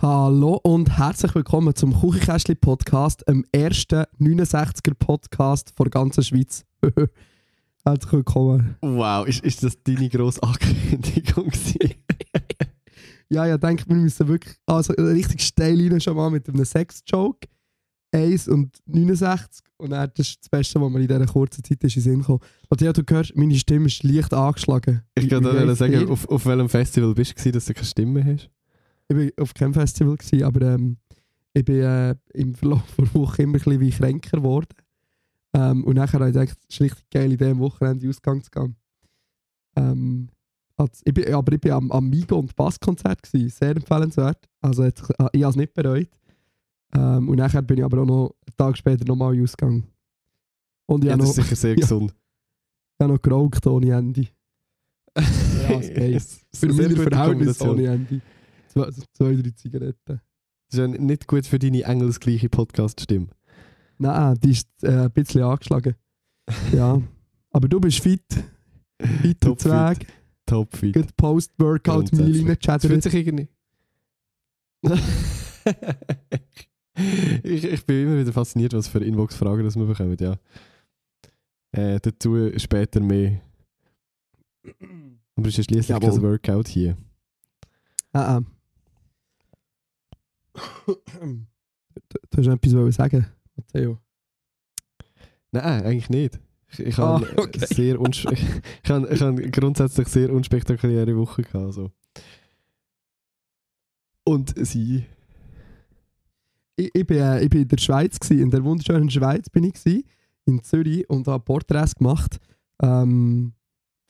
Hallo und herzlich willkommen zum Kuchenkästli Podcast, dem ersten 69er Podcast der ganzen Schweiz. herzlich willkommen. Wow, ist, ist das deine grosse Ankündigung? Ja, ich denke, wir müssen wirklich also richtig steil rein schon mal mit einem Sex-Joke. 1 und 69 und dann, das ist das Beste, was mir in dieser kurzen Zeit ist in den Sinn gekommen. Matthias, du hörst, meine Stimme ist leicht angeschlagen. Ich kann dir sagen, auf, auf welchem Festival bist du, dass du keine Stimme hast? Ich war auf keinem Festival, gewesen, aber ähm, ich bin äh, im Verlauf der Woche immer ein bisschen wie kränker geworden. Ähm, und nachher habe ich gedacht, es ist eine richtig geile Idee, am Wochenende Ausgang zu gehen. Ähm, als, ich bin, aber ich war am, am Migo- und Basskonzert, gewesen, sehr empfehlenswert. Also jetzt, äh, ich habe es nicht bereut. Ähm, und nachher bin ich aber auch noch einen Tag später nochmal Ausgang. Und ich Ja, das noch, ist sicher sehr Ja. gesund. ich habe noch geraucht ohne Ende. Ja, geht. Für meine Verhältnisse ohne Ende. Zwei, drei Zigaretten. Das ist ja nicht gut für deine engelsgleiche Podcast-Stimme. Nein, die ist äh, ein bisschen angeschlagen. Ja. Aber du bist fit. Fit und Topfit. Zweig. Top fit. Gut Post-Workout-Meal Grundsätzlich. Es fühlt sich irgendwie... ich, ich bin immer wieder fasziniert, was für Inbox-Fragen das wir bekommen, ja. Äh, dazu später mehr. Aber es ist Jawohl. kein Workout hier. Ah, ah. Du, hast etwas wollen sagen, Matteo. Nein, eigentlich nicht. Ich, ich Ah, habe okay. sehr ich habe, ich habe grundsätzlich sehr unspektakuläre Woche gehabt. Also. Und sie. Ich, ich, bin, äh, ich bin in der Schweiz, gewesen, in der wunderschönen Schweiz bin ich gewesen, in Zürich und habe Porträts gemacht ähm,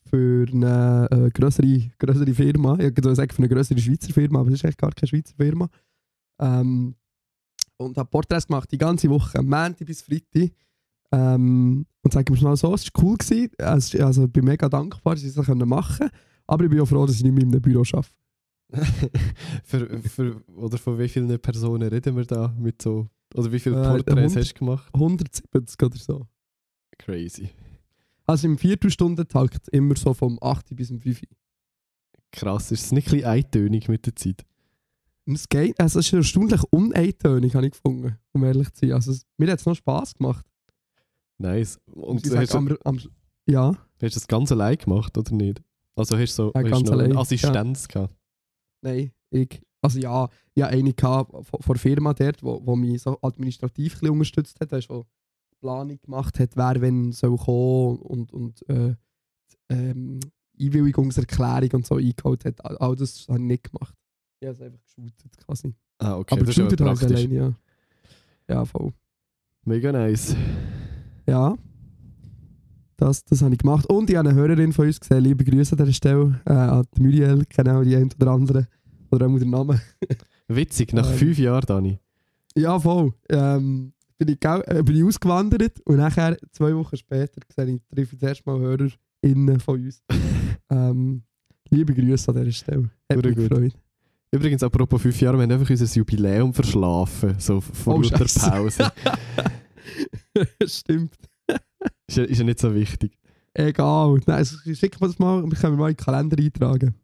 für eine äh, größere, größere Firma. Ich würde sagen für eine größere Schweizer Firma, aber es ist eigentlich gar keine Schweizer Firma. Ähm, und habe Porträts gemacht die ganze Woche, Montag bis Freitag. Ähm, und sagen wir mal so, es war cool. Gewesen. Also, also ich bin mega dankbar, dass ich das machen konnte. Aber ich bin auch froh, dass ich nicht mehr in einem Büro arbeite. für, für, oder von wie vielen Personen reden wir da mit so. Oder wie viele Äh, Porträts 100. hast du gemacht? 170 oder so. Crazy. Also im Viertelstunde-Takt immer so vom 8 bis um 5. Krass, ist es nicht ein bisschen eintönig mit der Zeit? Es geht, also es ist erstaunlich uneintönig, habe ich gefunden, um ehrlich zu sein. Also es, mir hat es noch Spass gemacht. Nice. Und du hast, am, am, ja, hast du das ganz allein gemacht, oder nicht? Also hast du so Ja, hast allein, eine Assistenz gehabt? nein, ich. Also ja, ich hatte eine gehabt von der Firma dort, wo, wo mich so administrativ ein unterstützt hat, wo Planung gemacht hat, wer wenn soll kommen und, und äh, ähm, Einwilligungserklärung und so eingeholt hat. All, all das habe ich nicht gemacht. Ich habe es einfach geshootet quasi. Ah, okay. Aber geshootet habe ich alleine, ja. Ja, voll. Mega nice. Ja. Das, das habe ich gemacht. Und ich habe eine Hörerin von uns gesehen. Liebe Grüße an dieser Stelle. Äh, an die Muriel, genau die eine oder andere. Oder auch den Namen. Witzig, nach Ähm, fünf Jahren, Dani. Ja, voll. Ähm, bin, ich, äh, bin ich ausgewandert und nachher, zwei Wochen später, sehe ich, treffe ich das erste Mal HörerInnen von uns. ähm, liebe Grüße an dieser Stelle. Hat Sehr mich gut. gefreut. Übrigens, apropos fünf Jahre, wir haben einfach unser Jubiläum verschlafen. So vor Oh, lauter. Pause. Stimmt. ist, ja, ist ja nicht so wichtig. Egal. Nein, also, schick mir das mal, wir können mal in den Kalender eintragen.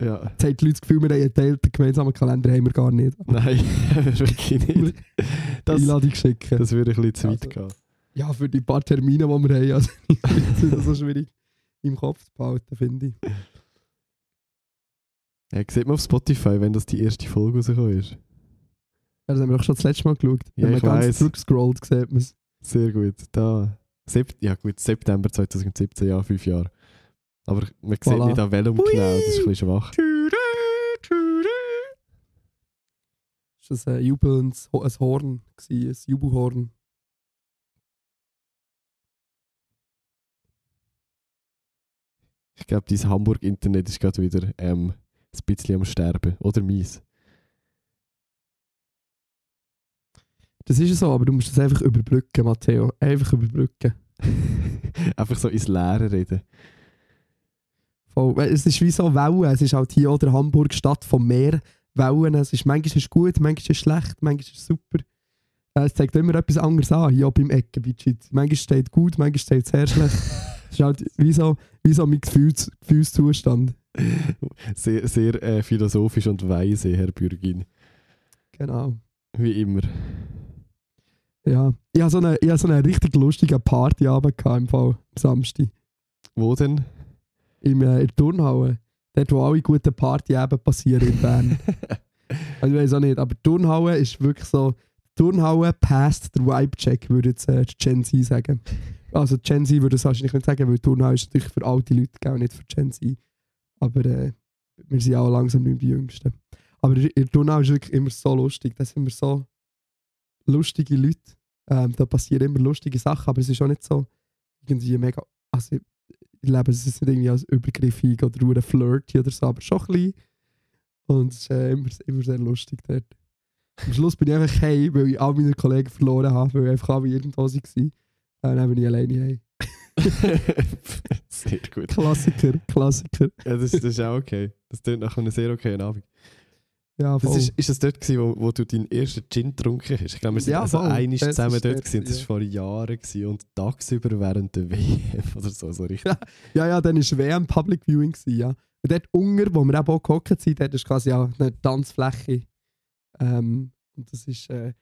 Ja. Jetzt haben die Leute das Gefühl, wir haben einen geteilten gemeinsamen Kalender, haben wir gar nicht. Nein, wirklich nicht. Das, Einladung schicken. das würde ein bisschen zu weit Also, gehen. ja, für die paar Termine, die wir haben, also, ist das so schwierig im Kopf zu behalten, finde ich. Ja, sieht man auf Spotify, wenn das die erste Folge rausgekommen ist. Ja, das haben wir auch schon das letzte Mal geschaut. Ja, Wenn man ich ganz weiss. zurückscrollt, sieht man es. Sehr gut. Da. Sep ja gut, September 2017, ja, fünf Jahre. Aber man sieht Voilà. nicht an welchem Hui. genau, das ist ein bisschen schwach. Das war ein jubelndes ein Horn, gewesen, ein Jubelhorn. Ich glaube, dein Hamburg-Internet ist gerade wieder ähm, ein bisschen am Sterben. Oder mies. Das ist so, aber du musst das einfach überbrücken, Matteo. Einfach überbrücken. Einfach so ins Leere reden. Voll. Es ist wie so Wellen. Es ist halt hier oder Hamburg Stadt vom Meer. Wellen. Es ist, manchmal ist es gut, manchmal ist es schlecht, manchmal ist es super. Äh, Es zeigt immer etwas anderes an, hier beim Eckenbitschit. Manchmal steht gut, manchmal steht sehr schlecht. Es ist halt wie so, wie so mein Gefühls, Gefühlszustand. Sehr, sehr äh, philosophisch und weise, Herr Bürgin. Genau. Wie immer. Ja. Ich hatte so eine, ich hatte so eine richtig lustige Partyabend im Fall, am Samstag. Wo denn? Im, äh, in der Turnhalle. Dort, wo alle guten Partyabende passieren in Bern. also, ich weiß auch nicht, aber die Turnhalle ist wirklich so. die Turnhalle passt der Vibe-Check, würde jetzt äh, Gen Z sagen. Also, Gen Z würde es wahrscheinlich nicht sagen, weil die Turnhalle ist natürlich für alte Leute, gell, nicht für Gen Z. Aber äh, wir sind auch langsam nicht die Jüngsten. Aber in Turnhalle ist wirklich immer so lustig. Da sind immer so lustige Leute. Ähm, da passieren immer lustige Sachen, aber es ist auch nicht so irgendwie mega. Also, ich, ich lebe es ist nicht irgendwie als übergriffig oder nur flirty oder so, aber schon ein bisschen. Und es ist äh, immer, immer sehr lustig dort. Am Schluss bin ich einfach heim, weil ich all meine Kollegen verloren habe, weil einfach alle irgendwo waren. Äh, dann bin ich alleine heim. sehr gut. Klassiker, Klassiker. Ja, das, das ist auch okay. Das klingt nach einem sehr okayen Abend. Ja, Das voll. ist, ist das dort, gewesen, wo, wo du deinen ersten Gin getrunken hast? Ich glaube, wir sind Ja, also einmal Das zusammen ist dort dort, gewesen. Das ja. war vor Jahren gewesen und tagsüber während der WM oder so, so richtig. Ja, ja, dann war WM Public Viewing. Gewesen, ja. Und dort unten, wo wir eben auch gehockt sind, dort ist quasi auch eine Tanzfläche. Ähm, und das ist, äh,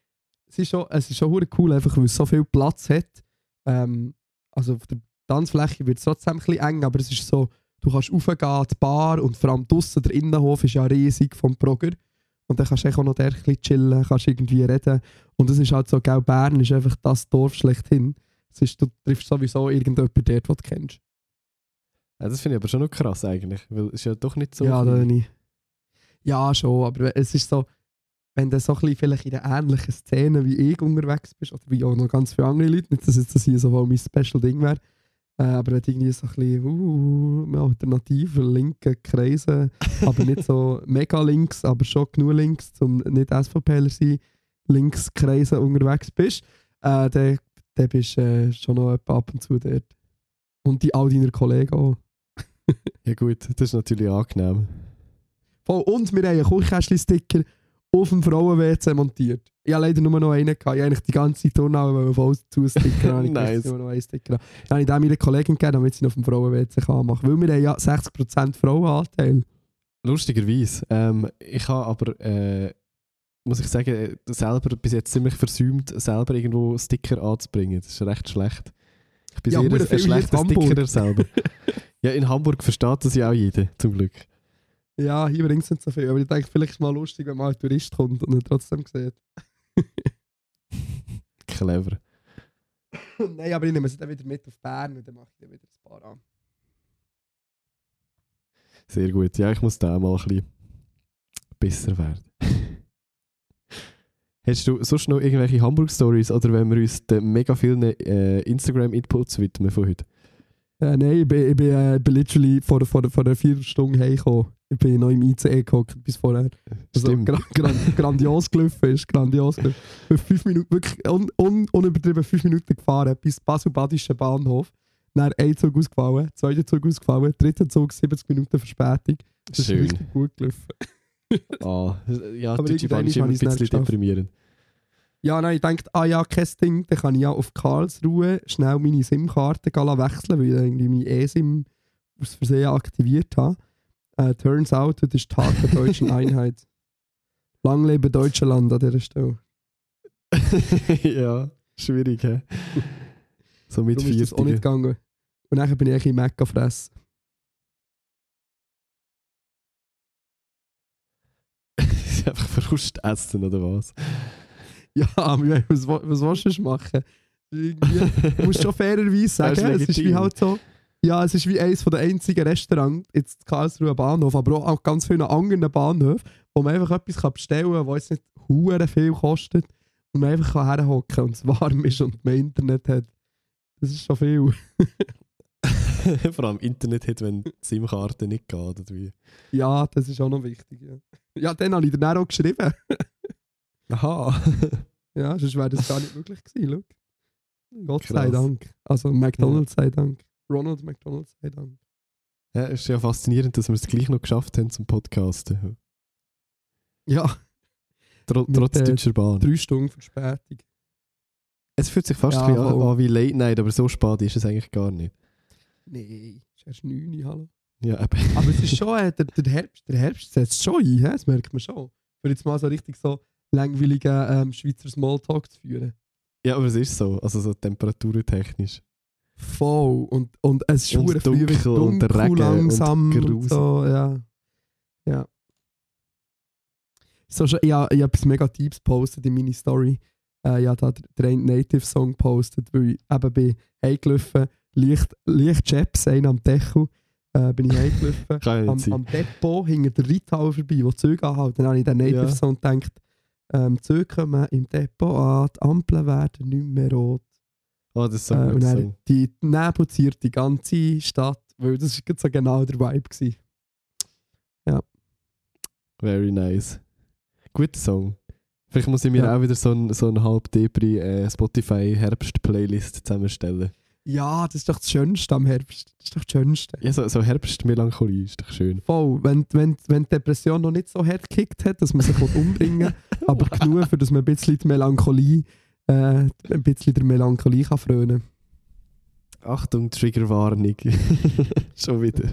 es ist schon, es ist schon cool, einfach weil es so viel Platz hat. Ähm, also auf der Tanzfläche wird es trotzdem ein bisschen eng, aber es ist so, du kannst raufgehen, die Bar und vor allem draussen, der Innenhof ist ja riesig vom Progrer. Und dann kannst du auch noch dort ein chillen, kannst irgendwie reden. Und es ist halt so, gell, Bern ist einfach das Dorf schlechthin. Es ist, du triffst sowieso irgendjemanden dort, den du kennst. Ja, das finde ich aber schon noch krass eigentlich, weil es ist ja doch nicht so ja, da nicht. Ja, schon, aber es ist so, wenn du so ein bisschen vielleicht in einer ähnlichen Szene wie ich unterwegs bist, oder wie auch noch ganz viele andere Leute, nicht, dass jetzt das hier so mein Special-Ding wäre, äh, aber du irgendwie so ein bisschen uh, alternative linke Kreise, aber nicht so mega links, aber schon genug links, um nicht SVPler zu sein, links Kreise unterwegs bist, äh, dann, dann bist du äh, schon noch ab und zu dort. Und die all deine Kollegen auch. Ja gut, das ist natürlich angenehm. Voll. Und wir haben einen Kuchkästchen-Sticker auf dem Frauen-WC montiert. Ich habe leider nur noch einen gehabt. Ich wollte eigentlich die ganze Turnhalle voll zustickern. habe. Ich Nice. nur noch einen Sticker. haben. Dann habe ich den meiner Kollegin gegeben, damit sie ihn auf dem Frauen-WC machen. Weil wir haben ja 60% Frauenanteil. Lustigerweise. Ähm, ich habe aber, äh, muss ich sagen, äh, selber bis jetzt ziemlich versäumt, selber irgendwo Sticker anzubringen. Das ist recht schlecht. Ich bin Ja, sehr ein, ein schlechter Hamburg. Stickerer selber. ja, in Hamburg versteht das ja auch jeder, zum Glück. Ja, hier bringt es nicht so viel. Aber ich denke, vielleicht ist es mal lustig, wenn mal ein Tourist kommt und ihn trotzdem sieht. Clever. Nein, aber ich nehme sie dann wieder mit auf Bern und dann mache ich dann wieder ein paar an. Sehr gut. Ja, ich muss da mal ein bisschen besser werden. Hast du sonst noch irgendwelche Hamburg-Stories oder wenn wir uns den mega vielen äh, Instagram-Inputs widmen von heute? Äh, nein, ich bin, ich bin, äh, bin literally vor, vor, vor einer Viertelstunde heimgekommen. Ich bin noch im ICE gehockt bis vorher. Also, gra gra grandios gelaufen ist, grandios gelaufen. Fünf Minuten, wirklich un un unübertrieben fünf Minuten gefahren bis Basel-Badischen Bahnhof. Dann ein Zug ausgefallen, zweiter Zug ausgefallen, dritter Zug 70 Minuten Verspätung. Das ist Schön. richtig gut gelaufen. Ah, ja, Aber Deutsche Bahn ist immer ein bisschen deprimierend. Ja, nein, ich dachte, ah ja, kein Ding, dann kann ich ja auf Karlsruhe schnell meine SIM-Karte wechseln, weil ich irgendwie meine E-SIM aus Versehen aktiviert habe. Äh, turns out, das ist Tag der deutschen Einheit. Lang lebe Deutschland an dieser Stelle. ja, schwierig, hä? So mit Darum ist das auch nicht gegangen. Und dann bin ich in Mecca fressen. Einfach Verlust essen oder was? Ja, was, was willst du machen? Du musst schon fairerweise sagen, ist es ist wie halt so. Ja, es ist wie eines der einzigen Restaurants, jetzt Karlsruhe Bahnhof, aber auch an ganz vielen anderen Bahnhöfen, wo man einfach etwas bestellen kann, was nicht hure viel kostet und man einfach herhocken kann und es warm ist und man Internet hat. Das ist schon viel. Vor allem Internet hat, wenn die SIM-Karte nicht geht. Oder wie? Ja, das ist auch noch wichtig. Ja, ja dann habe ich dann auch geschrieben. Aha. Ja, sonst wäre das gar nicht möglich gewesen. Schau. Gott sei Krass. Dank. Also McDonalds sei Dank. Ronald McDonald sei Dank. Ja, es ist ja faszinierend, dass wir es gleich noch geschafft haben zum Podcasten. Ja, Tro Mit, trotz äh, Deutscher Bahn. drei Stunden Verspätung. Es fühlt sich fast Ja, ein an, wie Late Night, aber so spät ist es eigentlich gar nicht. Nee, es ist erst 9 Uhr, hallo. Ja, eben. Aber es ist schon, äh, der, der, Herbst, der Herbst setzt schon ein, hä? das merkt man schon. Für jetzt mal so richtig so langweiligen ähm, Schweizer Smalltalk zu führen. ja, aber es ist so. Also so temperaturtechnisch. Voll. Und, und es ist Und wird dunkel und der dunkel Regen langsam und und, so, ja. Ja. So ja, ich habe etwas mega Deeps gepostet in meine Story. Äh, ja, da den Native Song gepostet, weil ich eben bin heimgelaufen, leicht, leicht Chaps, einen am Deckel, äh, bin ich heimgelaufen. Am, am Depot hinter der Reithalle vorbei, wo die Züge anhalten. Dann habe ich den Native Ja. Song gedacht, ähm, Züge kommen im Depot an, die Ampeln werden nicht mehr rot. Oh, das ist so Äh, und dann Song. die Nebel ziert die ganze Stadt, weil das war so genau der Vibe. Gewesen. Very nice. Guter Song. Vielleicht muss ich mir Ja. auch wieder so ein, so ein halb Depri äh, Spotify Herbst-Playlist zusammenstellen. Ja, das ist doch das Schönste am Herbst. Das ist doch das Schönste. Ja, so, so Herbstmelancholie ist doch schön. Voll, wenn, wenn, wenn die Depression noch nicht so hart gekickt hat, dass man sich umbringen will, aber genug, für dass man ein bisschen die Melancholie, äh, ein bisschen der Melancholie kann frönen Achtung, Triggerwarnung. Schon wieder.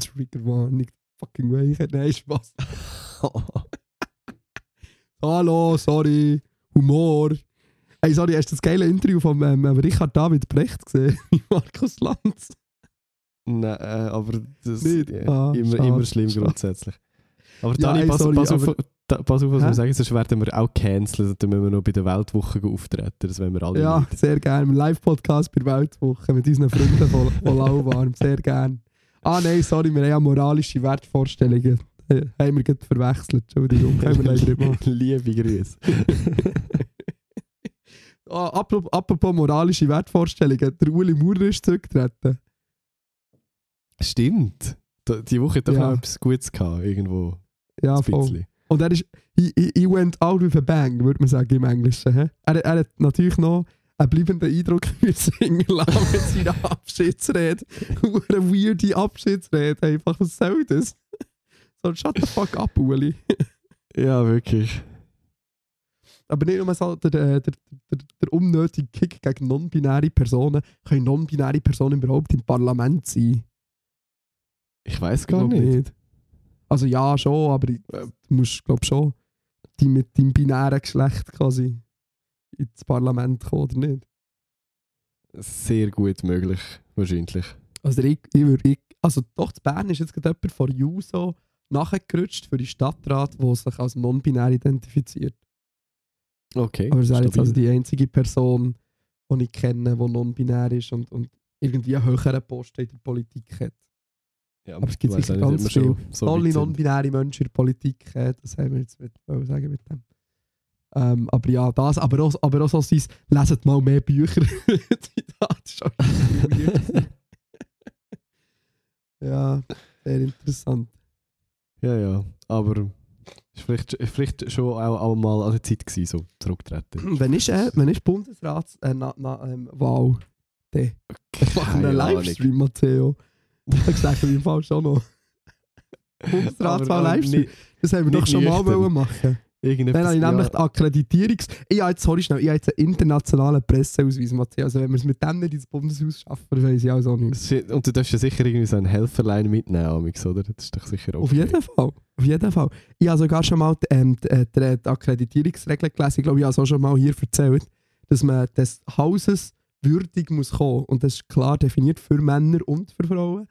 Triggerwarnung, fucking way. Nein, Spaß. Hallo, sorry, Humor. Hey, sorry, hast du das geile Interview von ähm, Richard David Brecht gesehen? Markus Lanz. Nein, äh, aber das ja, Ah, immer, schade, immer schlimm schade. grundsätzlich. Aber Ja, Dani, ey, pass, sorry, pass, auf, aber- da, pass auf, was Hä? wir sagen, sonst werden wir auch cancelled. Dann müssen wir noch bei der Weltwoche auftreten. Das wollen wir alle Ja, nicht. sehr gerne. Live-Podcast bei der Weltwoche mit unseren Freunden von, von Lauwarm. Sehr gerne. Ah nein, sorry, wir haben ja moralische Wertvorstellungen. Äh, haben wir gerade verwechselt. Entschuldigung, können wir leider nicht machen. Liebe Grüße. Ah, apropos, apropos moralische Wertvorstellungen. Der Uli Maurer ist zurückgetreten. Stimmt. Die Woche hat doch Ja. noch etwas Gutes gehabt, irgendwo. Ja, voll. Und er ist, he, he, he went out with a bang, würde man sagen im Englischen. hä? Er, er hat natürlich noch einen bleibenden Eindruck hinterlassen mit seiner Abschiedsrede. Eine weirde Abschiedsrede einfach. Was soll das? So, shut the fuck up, Uli. Ja, wirklich. Aber nicht nur so der, der, der, unnötige Kick gegen non-binäre Personen. Können non-binäre Personen überhaupt im Parlament sein? Ich weiß Ich gar glaub nicht. Also ja, schon, aber ich- äh, du musst, glaube schon, die mit deinem binären Geschlecht quasi ins Parlament kommen, oder nicht? Sehr gut möglich, wahrscheinlich. Also, ich, ich würd, ich, also doch, zu Bern ist jetzt gerade jemand von Juso nachgerutscht für die Stadtrat, der sich als non-binär identifiziert. Okay. Aber es ist jetzt also die einzige Person, die ich kenne, die non-binär ist und, und irgendwie einen höheren Posten in der Politik hat. Ja, aber es gibt sicher ganz schon so sind. non-binäre Menschen in der Politik, äh, das haben wir jetzt mit, sagen mit dem. Ähm, aber ja, das, aber auch, aber auch so sein, leset mal mehr Bücher. Zitat. Ja, sehr interessant. Ja, ja. Aber es war vielleicht, vielleicht schon auch, auch mal an der Zeit gewesen, so zurücktreten. Wenn ist, äh, wenn ist Bundesrats äh, na, na, ähm, Wahl? Der. Ich mache einen. Livestream, Matteo. Ich sage im Fall schon noch. Bundesratswahl Aber, Livestream. nicht- Das haben wir doch schon mal wollen machen. Irgendetwas, Dann habe ich ja. nämlich die Akkreditierungs... Ich habe jetzt, sorry schnell, ich habe jetzt einen internationalen Presseausweis, Matthias. Also wenn wir es mit dem nicht ins Bundeshaus schaffen, weiß ich auch so nicht. Und du darfst ja sicher irgendwie so ein Helferlein mitnehmen, Amix, oder? Das ist doch sicher okay. Auf jeden Fall. Auf jeden Fall. Ich habe sogar schon mal die, ähm, die, äh, die, die Akkreditierungsregeln gelesen. Ich glaube, ich habe es auch schon mal hier erzählt, dass man des Hauses würdig muss kommen. Und das ist klar definiert für Männer und für Frauen,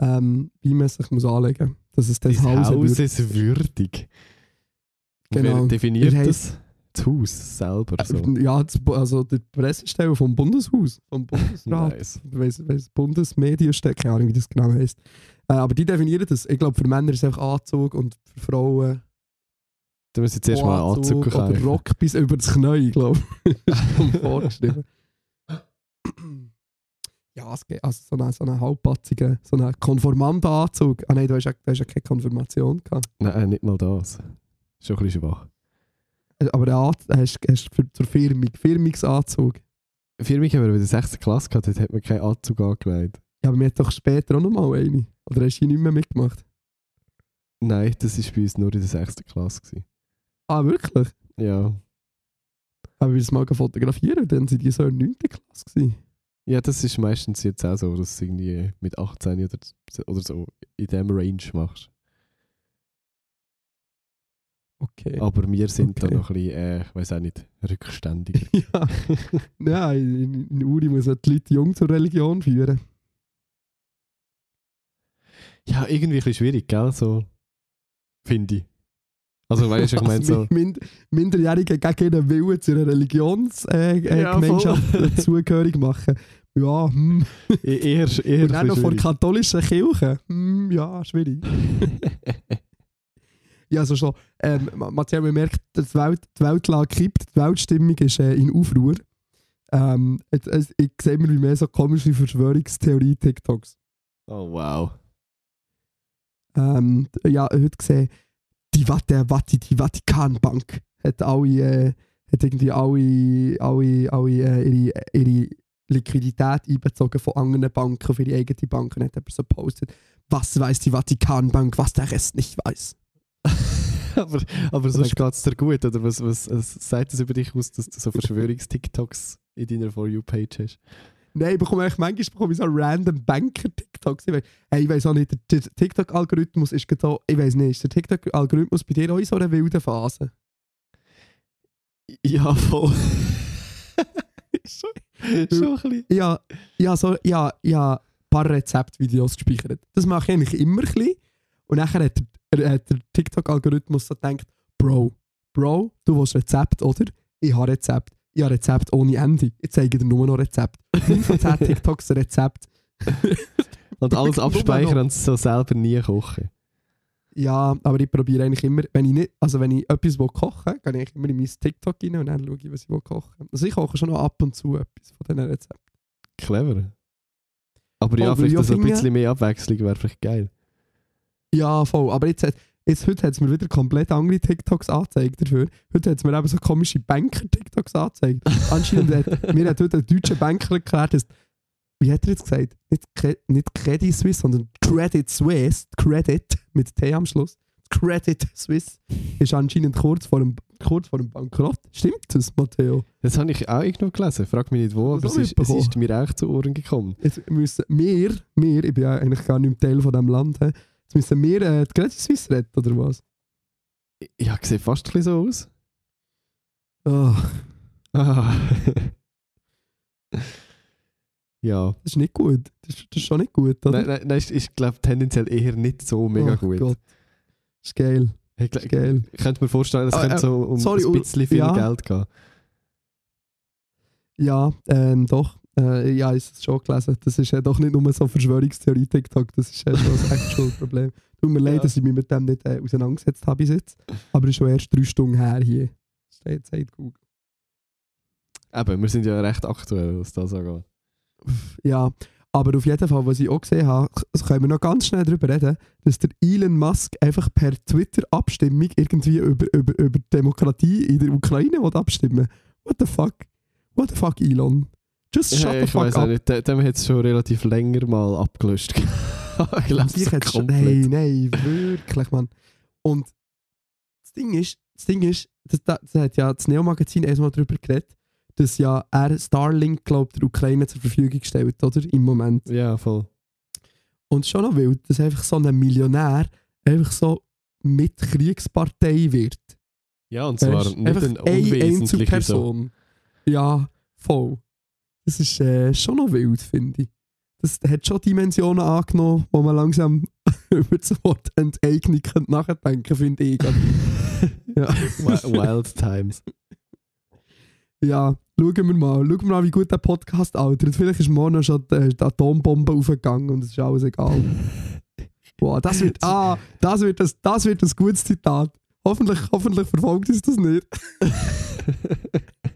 ähm, wie man sich muss anlegen muss. Dass es Das Haus würdig ist würdig. Genau. Wer definiert Ihr das? Das Haus selber. So. Äh, Ja, das, also die Pressestelle vom Bundeshaus, vom Bundesrat. Nice. weiss, weiss, Bundesmedienstelle, keine Ahnung, wie das genau heisst. Äh, aber die definieren das. Ich glaube, für Männer ist es einfach Anzug und für Frauen Da müssen wir zuerst mal einen Anzug oder kaufen. Rock bis über das Knie, glaube ich. vorgeschrieben. Ja, es geht. Also so einen so eine halbpatzigen, so einen Konformantenanzug. Ah nein, du hast ja, du hast ja keine Konfirmation gehabt. Nein, nicht mal das. Schon ein bisschen schwach. Äh, Aber einen An- hast, hast für, zur Firmung, Firmungsanzug. Firmig haben wir in der 6. Klasse gehabt, dort hat man keinen Anzug angelegt. Ja, aber wir hatten doch später auch noch mal eine. Oder hast du nicht mehr mitgemacht? Nein, das war bei uns nur in der 6. Klasse. Gewesen. Ah, wirklich? Ja. Aber wir das mal fotografieren, dann sind die so in der 9. Klasse gewesen. Ja, das ist meistens jetzt auch so, dass du irgendwie mit 18 oder, oder so in diesem Range machst. Okay. Aber wir sind da Okay. noch ein bisschen, äh, ich weiß auch nicht, rückständiger. Ja. ja, in, in Uri muss man die Leute jung zur Religion führen. ja, irgendwie ein bisschen schwierig, gell? So, finde ich. Also, weißt du, ich meine Also so. Mind Minderjährige gegen ihren Willen zu einer Religionsgemeinschaft äh, Ja, äh, zugehörig machen. Ja, hm. e- Eher, eher Und dann noch vor bisschen katholischen Kirchen. Hm, ja, schwierig. Ja, also schon. Ähm, Ma- Matthias, man merkt, die, Welt, die Weltlage kippt, die Weltstimmung ist äh, in Aufruhr. Ähm, jetzt, es- ich sehe immer wie mehr so komische Verschwörungstheorie-TikToks. oh, wow. Ähm, ja, heute gesehen, die, der Vati, die Vatikanbank hat alle, äh, hat irgendwie alle, alle, alle äh, ihre, ihre Liquidität einbezogen von anderen Banken auf ihre eigene Bank und hat jemand so gepostet, was weiß die Vatikanbank, was der Rest nicht weiß. aber, aber sonst geht es dir gut, oder was, was, was sagt es über dich aus, dass du so Verschwörungs-TikToks in deiner For You-Page hast? Nein, ich bekomme eigentlich manchmal bekomme ich so random Banker-TikToks. Hey, ich weiß auch nicht, der TikTok-Algorithmus ist gerade ich weiß nicht, ist der TikTok-Algorithmus bei dir auch in so einer wilden Phase? Ja, voll. schon, schon ein bisschen. Ja, ja, so, ja, ja, ein paar Rezeptvideos gespeichert. Das mache ich eigentlich immer ein bisschen. Und nachher hat der, hat der TikTok-Algorithmus so gedacht, Bro, Bro, du willst Rezept, oder? Ich habe Rezept. Ich habe Rezept ohne Ende. Ich zeige dir nur noch Rezept. 5 von 10 TikToks ein Rezept. Und alles abspeichern und so selber nie kochen. Ja, aber ich probiere eigentlich immer, wenn ich nicht, also wenn ich etwas will kochen will, gehe ich immer in mein TikTok rein und dann schaue ich, was ich will kochen Also ich koche schon noch ab und zu etwas von diesen Rezepten. Clever. Aber Oh, ja, weil vielleicht ich so ein bisschen mehr Abwechslung wäre vielleicht geil. Ja, voll. Aber jetzt, jetzt heute hat es mir wieder komplett andere TikToks angezeigt dafür. Heute hat es mir eben so komische Banker-TikToks angezeigt. Anscheinend hat mir hat heute ein deutscher Banker erklärt, dass, wie hat er jetzt gesagt? Nicht, Cre- nicht Credit Suisse, sondern Credit Suisse. Credit mit T am Schluss. Credit Suisse ist anscheinend kurz vor dem, kurz vor dem Bankrott. Stimmt das, Matteo? Das habe ich auch irgendwo gelesen. Frag mich nicht wo, aber Das es habe ist, es ist mir auch zu Ohren gekommen. Jetzt müssen wir, wir, ich bin ja eigentlich gar nicht im Teil von diesem Land? Jetzt müssen wir äh, die Credit Suisse retten, oder was? Ja, sieht fast ein bisschen so aus. Oh, Ah. ja. das ist nicht gut. Das ist, das ist schon nicht gut, oder? Nein, nein, nein, ist, ist glaube tendenziell eher nicht so mega oh gut. Gott. Das ist geil. Ich, Das ist geil. ich könnte mir vorstellen, es Ah, könnte äh, so um sorry, ein bisschen viel ja. Geld gehen. Ja, ähm, doch. Äh, ja, ich habe es schon gelesen. Das ist ja doch nicht nur so Verschwörungstheorie-TikTok, das ist ja schon ein actual Problem. Tut mir leid, Ja. dass ich mich mit dem nicht äh, auseinandergesetzt habe bis jetzt. Aber es ist schon erst drei Stunden her hier. Steht, sagt Google. Eben, wir sind ja recht aktuell, was das angeht. Ja, aber auf jeden Fall, was ich auch gesehen habe, können wir noch ganz schnell darüber reden, dass der Elon Musk einfach per Twitter-Abstimmung irgendwie über, über, über Demokratie in der Ukraine abstimmen What the fuck? What the fuck, Elon? Just shut Ja, the fuck up. nicht, dem, hat es schon relativ länger mal abgelöscht. ich nein, nein, wirklich, Mann. Und das Ding ist, das Ding ist, das, das, das hat ja das Neo-Magazin erstmal darüber geredet, dass ja er Starlink, glaube der Ukraine zur Verfügung stellt, oder? Im Moment. Ja, voll. Und schon noch wild, dass einfach so ein Millionär einfach so mit Kriegspartei wird. Ja, und zwar Weisst? nicht einfach eine unwesentliche so. Einzelperson. Ja, voll. Das ist äh, schon noch wild, finde ich. Das hat schon Dimensionen angenommen, wo man langsam über das Wort Enteignung könnte nachdenken finde ich. ja. Wi- Wild Times. ja, schauen wir mal. Schauen wir mal, wie gut der Podcast altert. Vielleicht ist morgen schon die, die Atombombe aufgegangen und es ist alles egal. Wow, das wird, ah, das wird, das, das wird ein gutes Zitat. Hoffentlich, hoffentlich verfolgt uns das nicht.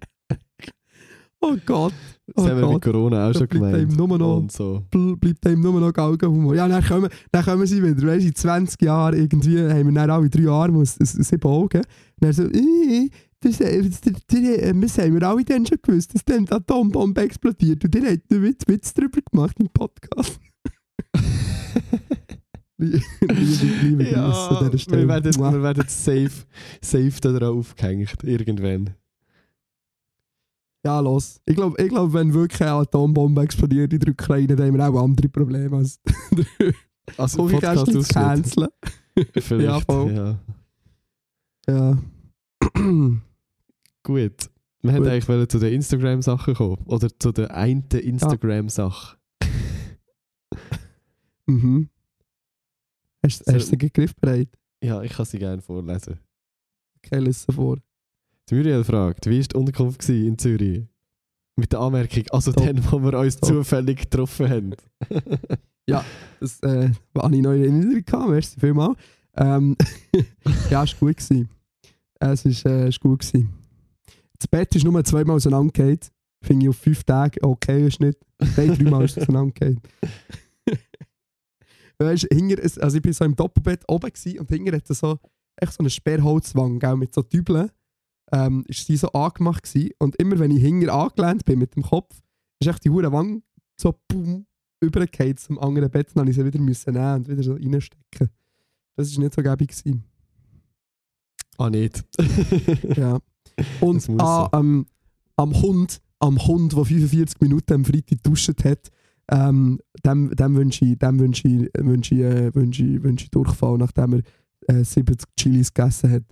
oh Gott. Das Oh haben wir mit. Corona auch schon bleibt gemeint. nur noch- Und so. bl- bleibt einem nur noch Galgenhumor. Ja, dann kommen, dann kommen sie wieder. Weißt, in 20 Jahren irgendwie haben wir dann alle drei Arme und sieben Augen. Und dann so, äh, das, das, das, äh, das haben wir alle dann schon gewusst, dass dann die Atombombe explodiert. Und ihr habt einen Witz, Witz darüber gemacht im Podcast. liebe, liebe Grüße an dieser Stelle. wir werden, wir werden safe, safe da drauf aufgehängt, irgendwann. Ja, los. Ich glaube, ich glaub, wenn wirklich eine Atombombe explodiert in der Ukraine, dann haben wir auch andere Probleme als Also Podcast zu canceln. Vielleicht, Ja, voll. ja. Ja. Gut. Wir Gut. eigentlich wollen zu den Instagram-Sachen kommen. Oder zu der einen Instagram-Sache. mhm. Hast, So- hast du den Griff bereit? Ja, ich kann sie gerne vorlesen. Okay, lese vor. Die Muriel fragt, wie war die Unterkunft in Zürich? Mit der Anmerkung, also Top. dann, wo wir uns Top. zufällig getroffen haben. Das äh, ich noch in Erinnerung. Merci vielmals. Ähm, ja, es war gut. Gewesen. Es ist, äh, ist gut. Gewesen. Das Bett ist nur zweimal auseinandergefallen. Finde ich auf fünf Tage okay, ist nicht. Nein, dreimal ist es auseinandergefallen. weißt es- also ich war so im Doppelbett oben gewesen, und hinter hatte so, echt so eine Sperrholzwand, gell, mit so Dübeln. Ähm, ist sie so angemacht gewesen. Und immer wenn ich hinter angelehnt bin mit dem Kopf, ist echt die hure Wand so boom, übergefallen zum anderen Bett. Dann ich sie wieder müssen nehmen und wieder so reinstecken. Das war nicht so gäbig. Gewesen. ah, nicht. Ja. Und ah, ähm, am Hund, am Hund, der 45 Minuten am Freitag geduscht hat, ähm, dem, dem wünsche ich, dem wünsche ich, wünsche ich, äh, wünsche ich, wünsche ich Durchfall, nachdem er äh, 70 Chilis gegessen hat.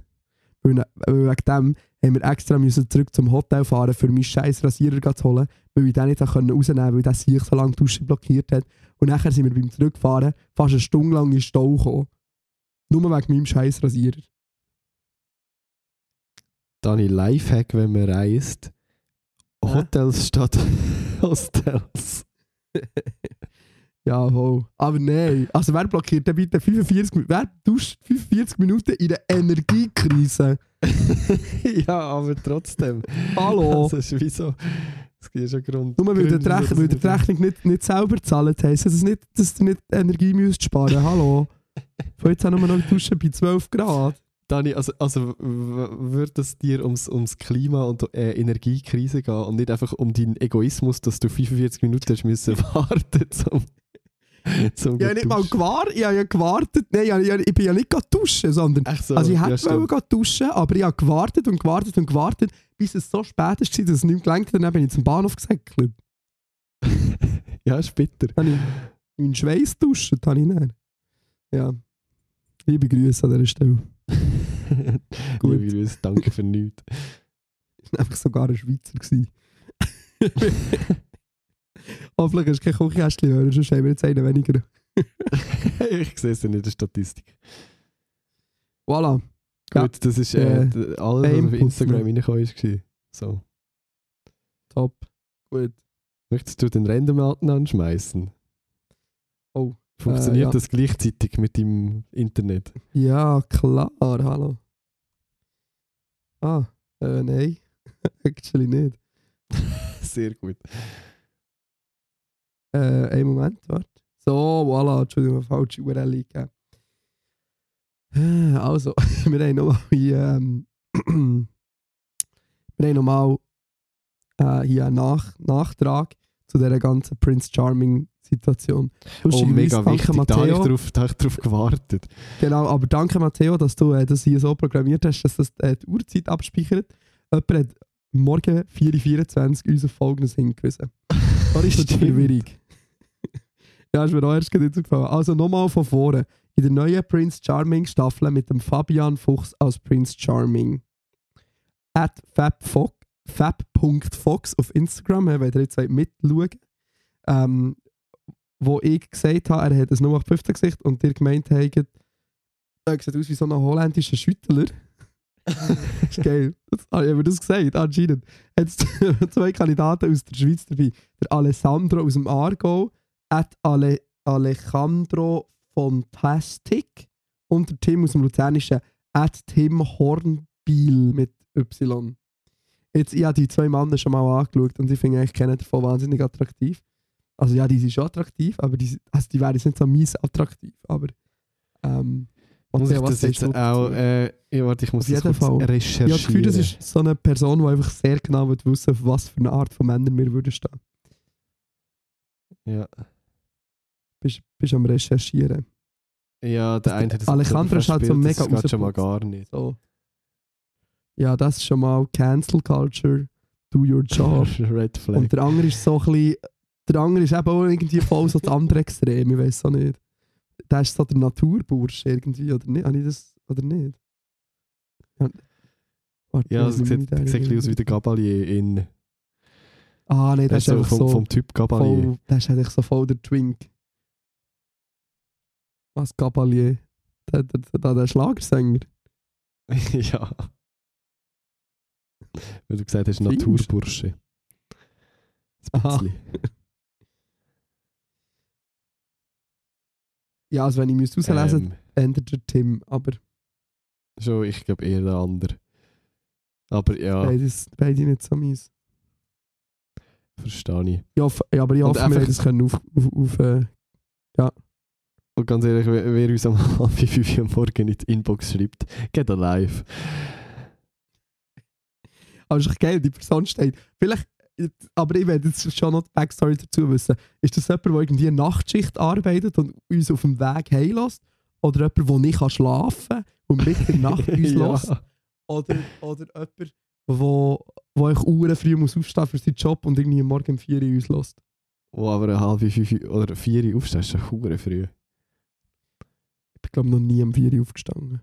Weil, weil wegen dem haben wir extra müssen zurück zum Hotel fahren, für meinen scheiß Rasierer zu holen, weil ich den nicht rausnehmen konnte, weil der sich so lange die Dusche blockiert hat. Und nachher sind wir beim Zurückfahren fast eine Stunde lang in den Stau gekommen. Nur wegen meinem scheiß Rasierer. Dani, Lifehack, wenn man reist. Hotels statt Hostels. Ja, voll. Aber nein. Also wer blockiert denn bitte 45 Minuten? Wer duscht 45 Minuten in der Energiekrise? ja, aber trotzdem. Hallo? Das ist wie so. Es gibt ja schon Grund. Nur weil du die Rech- weil die Rechnung nicht, nicht selber zahlt heisst das nicht, dass du nicht Energie müsst sparen Hallo? Von jetzt an nur noch duschen bei 12 Grad. Dani, also, also würde es dir ums, ums Klima und äh, Energiekrise gehen und nicht einfach um deinen Egoismus, dass du 45 Minuten hast müssen warten zum, zum Ich habe nicht mal gewartet. Ich habe ja gewartet. Nein, ich, habe- ich bin ja nicht duschen, sondern so, Also ich ja, hätte wollen gehen duschen, aber ich habe gewartet und gewartet und gewartet, bis es so spät war, dass es nicht mehr gelangt hat. Dann bin ich zum Bahnhof gesäckelt. Ja, ist bitter. Dann habe ich meinen Schweiß duschen, habe ich dann. Ja. Liebe Grüße an dieser Stelle. Gut. Liebe Grüße, danke für nichts. Ich war einfach sogar ein Schweizer. Hoffentlich du kein Küchenkästchen hören, sonst haben wir jetzt einen weniger. ich sehe es ja nicht in der Statistik. Voilà. Ja. Gut, das ist äh, Äh, alles, was auf Instagram reingekommen ist. So. Top. Gut. Möchtest du den Random-Alten anschmeißen? Oh, Funktioniert äh, ja. das gleichzeitig mit dem Internet? Ja, klar. Hallo. Ah, äh, nein. Actually nicht. Sehr gut. Äh, einen Moment, warte. So, voilà, Entschuldigung, falsche URL eingegeben. Äh, Also, wir haben nochmal hier, ähm, wir haben nochmal äh, hier einen Nach Nachtrag zu dieser ganzen Prince Charming Situation. Oh, mega wichtig. Da habe ich Matteo. drauf, da habe ich drauf gewartet. Genau, aber danke Matteo, dass du äh, das hier so programmiert hast, dass das äh, die Uhrzeit abspeichert. Jemand hat morgen 4.24 Uhr auf Folgendes hingewiesen. Sorry für die. Verwirrung. Ja, ist mir auch erst aufgefallen. Also nochmal von vorne. In der neuen Prince Charming Staffel mit dem Fabian Fuchs als Prince Charming. At fabfox, fab.fox auf Instagram, wenn ihr jetzt wollt mitschauen ähm, wo ich gesagt habe, er hat ein 0815 Gesicht und ihr gemeint habt, er sieht aus wie so ein holländischer Schüttler. ist geil. Das, habe ich mir das gesagt, anscheinend. Jetzt zwei Kandidaten aus der Schweiz dabei. Der Alessandro aus dem Aargau, at Ale, Alejandro Fantastic und der Tim aus dem Luzernischen, at Tim Hornbiel mit Y. Jetzt, ich habe die zwei Männer schon mal angeschaut und ich finde eigentlich keinen davon wahnsinnig attraktiv. Also ja, die sind schon attraktiv, aber die, also die wären jetzt nicht so mies attraktiv. Aber ähm, Muss ich das jetzt auch... Äh, ja, warte, ich muss das kurz Fall. recherchieren. Ich habe das Gefühl, das ist so eine Person, die einfach sehr genau will wissen auf was für eine Art von Männern wir würden stehen. Ja, Bist, bist am Recherchieren. ja der eine hat das Alejandro ist halt so mega Das schon mal gar nicht. So. Ja, das ist schon mal Cancel Culture, do your job. Red Flag. Und der andere ist so ein bisschen, der andere ist eben auch irgendwie voll so das andere Extrem, ich weiß auch nicht. Der ist so der Naturbursch irgendwie, oder nicht? Habe ich das, oder nicht? Ja, Warte, ja, es mich sieht, ein bisschen aus wie der Gabalier in... Ah, nee, der ist Also einfach vom, so, vom Typ Gabalier. voll, der ist eigentlich so voll der Twink. Was, Gabalier? Der, der, der, der Schlagersänger. ja. Weil du gesagt hast, Findest? Naturbursche. Ein. Ja, also wenn ich müsste rauslesen, Ähm, ändert der Tim, aber schon, ich glaube eher der andere. Aber ja, beides, beide nicht so mies. verstehe ich. Ja, ja aber ich hoffe, wir das können auf, auf, auf äh, Und ganz ehrlich, wer, uns am halb fünf am Morgen in die Inbox schreibt, geht live. Aber es ist geil, die Person steht. Vielleicht, aber ich werde jetzt schon noch die Backstory dazu wissen. Ist das jemand, der irgendwie eine Nachtschicht arbeitet und uns auf dem Weg heimlässt? Oder jemand, der nicht schlafen kann und mitten in der Nacht uns Ja. lässt? Oder, oder jemand, wo, wo ich Uhren früh muss aufstehen für seinen Job und irgendwie morgen um 4 Uhr uns lässt? Wo aber eine halbe fünf oder vier Uhr aufstehst, ist schon früh. Glaube noch nie um 4 Uhr aufgestanden.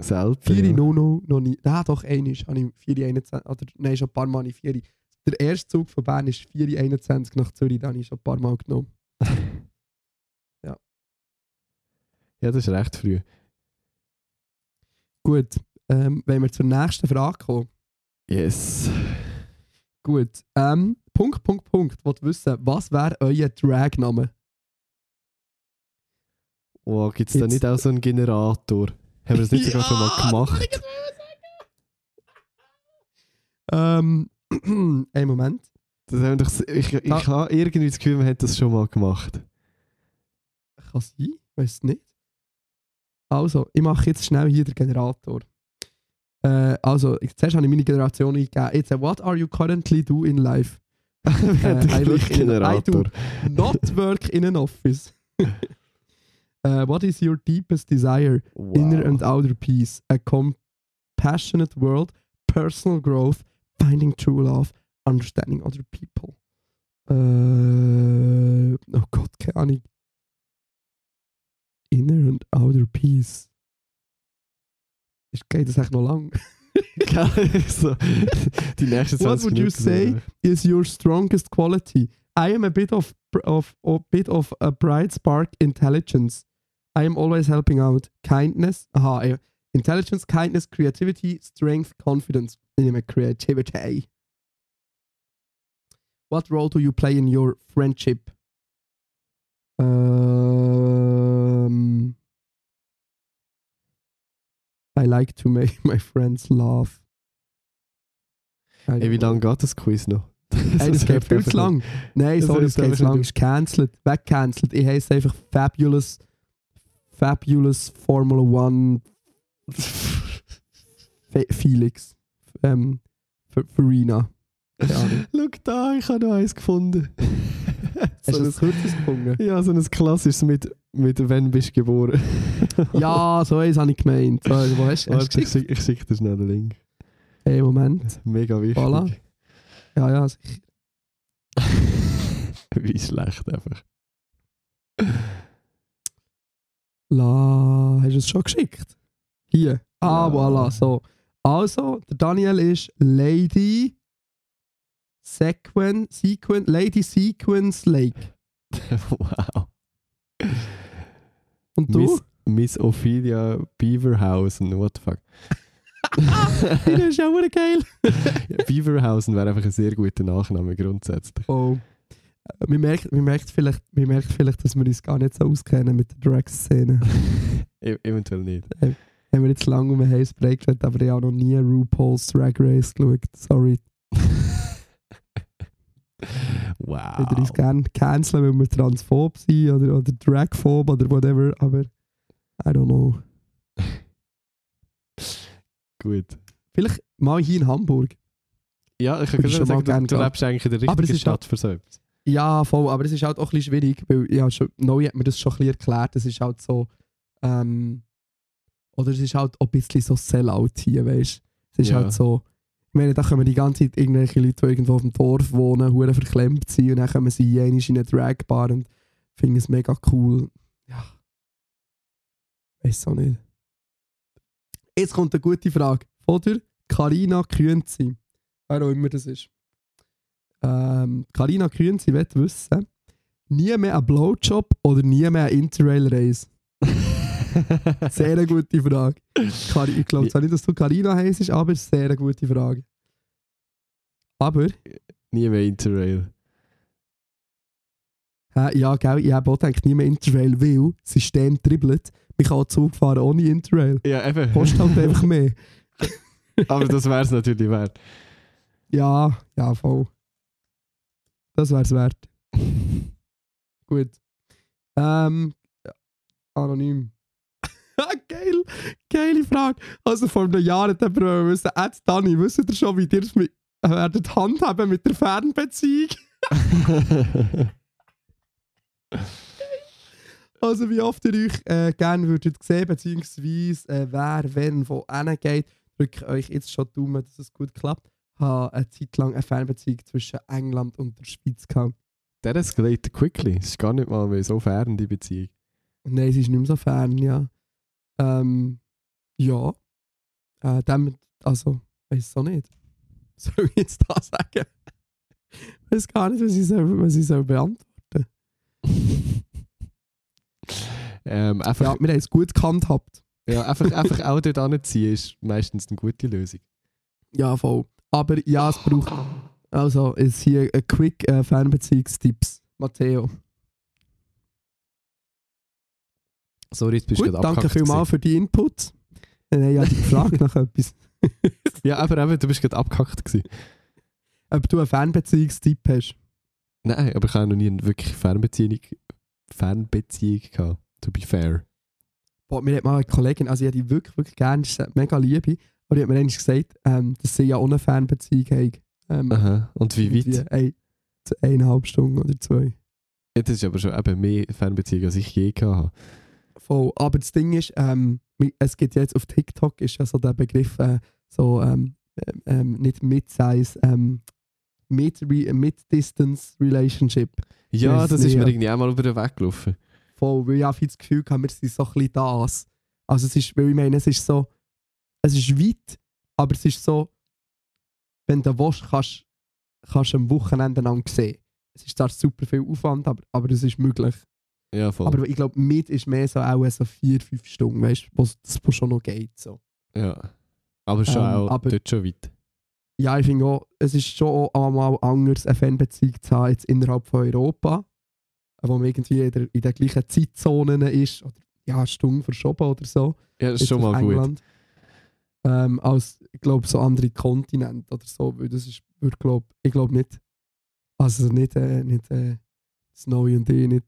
Selten. 4 Uhr ja. no, no, noch nie. Nein, doch, einmal habe ich 4 Uhr 21. Oder, nein, schon ein paar Mal habe ich 4 Uhr. Der erste Zug von Bern ist 4 Uhr 21 nach Zürich, den habe ich schon ein paar Mal genommen. Ja, das ist recht früh. Gut, ähm, wenn wir zur nächsten Frage kommen. Yes. Gut, ähm, Punkt, Punkt, Punkt. Ich wissen, was wäre euer Dragname? Oh, Gibt es da nicht auch so einen Generator? Haben wir das nicht sogar schon mal Ja, gemacht? Ähm, einen Moment. Das haben wir doch, ich ich Ah. habe irgendwie das Gefühl, man hat das schon mal gemacht. Kann sein, weiß nicht. Also, ich mache jetzt schnell hier den Generator. Äh, also, ich- zuerst habe ich meine Generation eingegeben. Jetzt, äh, what are you currently do in life? Haben I look in- I Generator. Not work in an office. uh, what is your deepest desire? Wow. Inner and outer peace. A compassionate world, personal growth, finding true love, understanding other people. Äh, oh Gott, keine Ahnung. Inner and outer peace. Ist, geht das echt noch lang? so, die nächsten 20 What would you say? Is your strongest quality? I am a bit of, of, a bit of a bright spark intelligence. I am always helping out. Kindness. Aha. Intelligence, kindness, creativity, strength, confidence. Nehme creativity. What role do you play in your friendship? Um, I like to make my friends laugh. Ey, wie don't lange geht das Quiz noch? Ey, das geht viel zu lang. Nein, sorry, es geht zu lang. ist cancelled, wegcancelled. Ich heiße einfach Fabulous, Fabulous Formula One Fe Felix. Ähm, F- Farina. Schau da, ich habe noch eins gefunden. Hast so du ein, das gefunden? ja, so ein klassisches mit, mit «Wann bist du geboren?» Ja, so eins habe ich gemeint. So, wo hast, hast du ich schicke schick dir schnell den Link. Hey, Moment. Mega wichtig. Voilà. Ja, ja, sicher. Wie schlecht einfach. La, hast du es schon geschickt? Hier. Ah, Ja. voilà, so. Also, der Daniel ist Lady Sequen, Sequen, Lady Sequence Lake. wow. Und du? Miss, Miss Ophelia Beaverhausen, what the fuck. Die ist ja auch geil. Beaverhausen wäre einfach ein sehr guter Nachname grundsätzlich. Oh. Äh, Man merkt, man, merkt vielleicht, man merkt vielleicht, dass wir uns gar nicht so auskennen mit der Drag-Szene. E eventuell nicht. Haben wir jetzt lange um einen heißen Break geredet, aber ich habe noch nie RuPaul's Drag Race geschaut. Sorry. wow. Ich würde uns gerne canceln, weil wir transphob sind oder, oder dragphob oder whatever, aber I don't know. Gut. Vielleicht mal hier in Hamburg. Ja, ich kann schon sagen, du, du lebst eigentlich in der richtigen ist Stadt für so etwas. Ja, voll, aber es ist halt auch ein bisschen schwierig, weil ja, schon, Neu hat mir das schon ein bisschen erklärt, es ist halt so, ähm, oder es ist halt auch ein bisschen so Sellout hier, weißt du. Es ist Ja. halt so, ich meine, da kommen die ganze Zeit irgendwelche Leute, die irgendwo auf dem Dorf wohnen, hure verklemmt sind und dann kommen sie jänisch in eine Dragbar und finden es mega cool. Ja. Weiß auch nicht. Jetzt kommt eine gute Frage. Von der Carina Kühnzi. Wer auch immer das ist. Ähm, Carina Kühnzi will wissen, nie mehr ein Blowjob oder nie mehr ein Interrail-Race? Sehr eine gute Frage. Ich glaube zwar nicht, dass du Carina heisst, aber es ist eine sehr gute Frage. Aber, Nie mehr Interrail. hä, ja, gell, ich habe auch gedacht, nie mehr Interrail, weil das System dribbelt. Man kann auch Zug fahren ohne Interrail. Ja, eben. Kostet halt einfach mehr. Aber das wäre es natürlich wert. Ja, ja, voll. Das wär's wert. Gut. Ähm, anonym. Geil, geile Frage. Also vor einem Jahr hat jemand wissen, Ed Dani, wisst ihr schon, wie ihr es mit, werdet handhaben mit der Fernbeziehung? Also wie oft ihr euch äh, gerne würdet sehen, beziehungsweise äh, wer, wenn, wo hingeht, drücke euch jetzt schon Daumen, dass es gut klappt. Habe eine Zeit lang eine Fernbeziehung zwischen England und der Schweiz gehabt. Der escalated quickly. Es ist gar nicht mal mehr so fern, die Beziehung. Nein, es ist nicht mehr so fern, ja. Ähm, ja. Äh, dem, also, weiß es auch nicht. Soll ich jetzt da sagen? Ich weiß gar nicht, was ich soll, was ich soll beantworten Ähm, einfach, Ja, wir haben es gut gehandhabt. ja, einfach, einfach auch dort anziehen ist meistens eine gute Lösung. Ja, voll. Aber ja, es braucht. Also, ist hier ein Quick äh, Fernbeziehungstipps. Matteo. Sorry, jetzt bist Gut, du gerade danke vielmals für die Inputs. Wir haben ja die gefragt nach etwas. Ja, aber eben, du bist gerade abgehackt. Gewesen. Ob du einen Fernbeziehungstipp hast. Nein, aber ich habe noch nie eine wirklich Fernbeziehung, Fernbeziehung gehabt. To be fair. Boah, mir hat mal eine Kollegin, also ich habe die wirklich, wirklich gerne, mega Liebe, aber die hat mir eigentlich gesagt, ähm, dass sie ja ohne Fernbeziehung haben. Ähm, Aha. Und wie weit? Ein, eineinhalb Stunden oder zwei. Ja, das ist aber schon eben mehr Fernbeziehung, als ich je gehabt habe. Voll. Aber das Ding ist, ähm, es gibt jetzt auf TikTok ist ja so der Begriff, äh, so ähm, ähm, ähm, nicht Mid-Size, ähm, Mid- Mid-Distance Relationship. Ja, das ist mir irgendwie einmal über den Weg gelaufen. Voll, weil ich einfach das Gefühl habe, wir sind so ein bisschen das. Also es ist, weil ich meine, es ist so, es ist weit, aber es ist so, wenn du willst, kannst kannst du am Wochenende lang sehen. Es ist zwar super viel Aufwand, aber, aber es ist möglich. Ja, voll. Aber ich glaube, mit ist mehr so auch so vier, fünf Stunden, weißt du, wo schon noch geht. So. ja. Aber schon Ähm, auch aber- dort schon weit. Ja, ich finde auch, es ist schon auch einmal anders, eine Fanbeziehung zu haben jetzt innerhalb von Europa, wo man irgendwie in der, in der gleichen Zeitzone ist, oder ja, eine Stunde verschoben oder so. Ja, das ist jetzt schon mal gut. Ähm, als, ich glaube, so andere Kontinente oder so, weil das ist, würde, glaub, ich glaube nicht, also nicht, äh, nicht äh, Snowy und ich, nicht,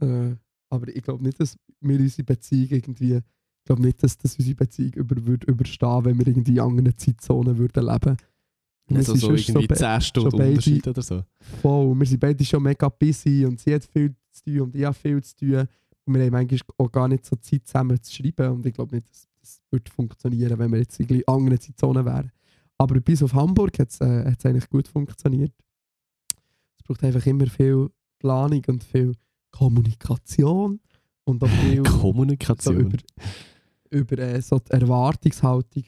äh, aber ich glaube nicht, dass wir unsere Beziehung irgendwie, ich glaube nicht, dass das unsere Beziehung über, würde überstehen, wenn wir irgendwie in anderen Zeitzonen würden leben. Wir Also so irgendwie be- 10 Stunden Unterschied oder so. voll. Wir sind beide schon mega busy und sie hat viel zu tun und ich habe viel zu tun. Und wir haben manchmal auch gar nicht so Zeit zusammen zu schreiben. Und ich glaube nicht, dass das würde funktionieren, wenn wir jetzt in gleich anderen Zeitzonen wären. Aber bis auf Hamburg hat es äh, eigentlich gut funktioniert. Es braucht einfach immer viel Planung und viel Kommunikation und auch viel so Kommunikation. über, über äh, so die Erwartungshaltung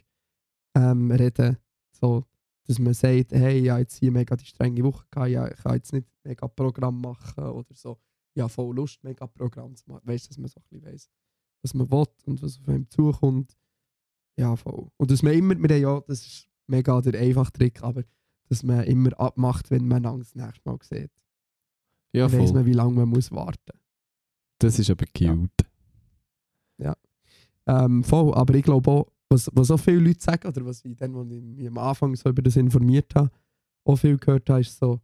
ähm, reden. So, dass man sagt, hey, ich habe jetzt hier mega die strenge Woche gehabt, ja, ich kann jetzt nicht mega Programm machen oder so. Ich habe voll Lust, mega Programm zu machen. Weißt du, dass man so ein bisschen weiss, was man will und was auf einem zukommt. Ja, voll. Und dass man immer, wir ja, das ist mega der einfache Trick, aber dass man immer abmacht, wenn man Angst das nächste Mal sieht. ja, Dann voll. man, wie lange man muss warten Das ist aber cute. Ähm, voll, aber ich glaube auch, was, was auch viele Leute sagen, oder was ich dann, als ich mich am Anfang so über das informiert habe, auch viel gehört habe, ist so,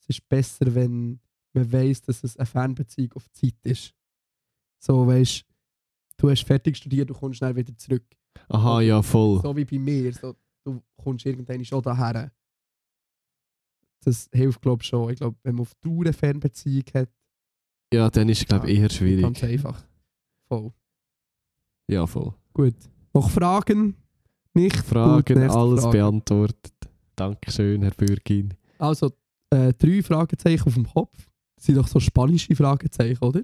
es ist besser, wenn man weiß, dass es eine Fernbeziehung auf Zeit ist. So, weißt du hast fertig studiert, du kommst schnell wieder zurück. Aha, ja, voll. So wie bei mir. So, du kommst irgendwann schon daher. Das hilft, glaube ich, schon. Ich glaube, wenn man auf Dauer eine Fernbeziehung hat, Ja, dann ist es, glaube ich, eher ganz schwierig. einfach. Voll. Ja, voll. Gut. Noch Fragen? Nicht? Fragen, alles Frage. beantwortet. Dankeschön, Herr Bürgin. Also, äh, drei Fragezeichen auf dem Kopf. Das sind doch so spanische Fragezeichen, oder?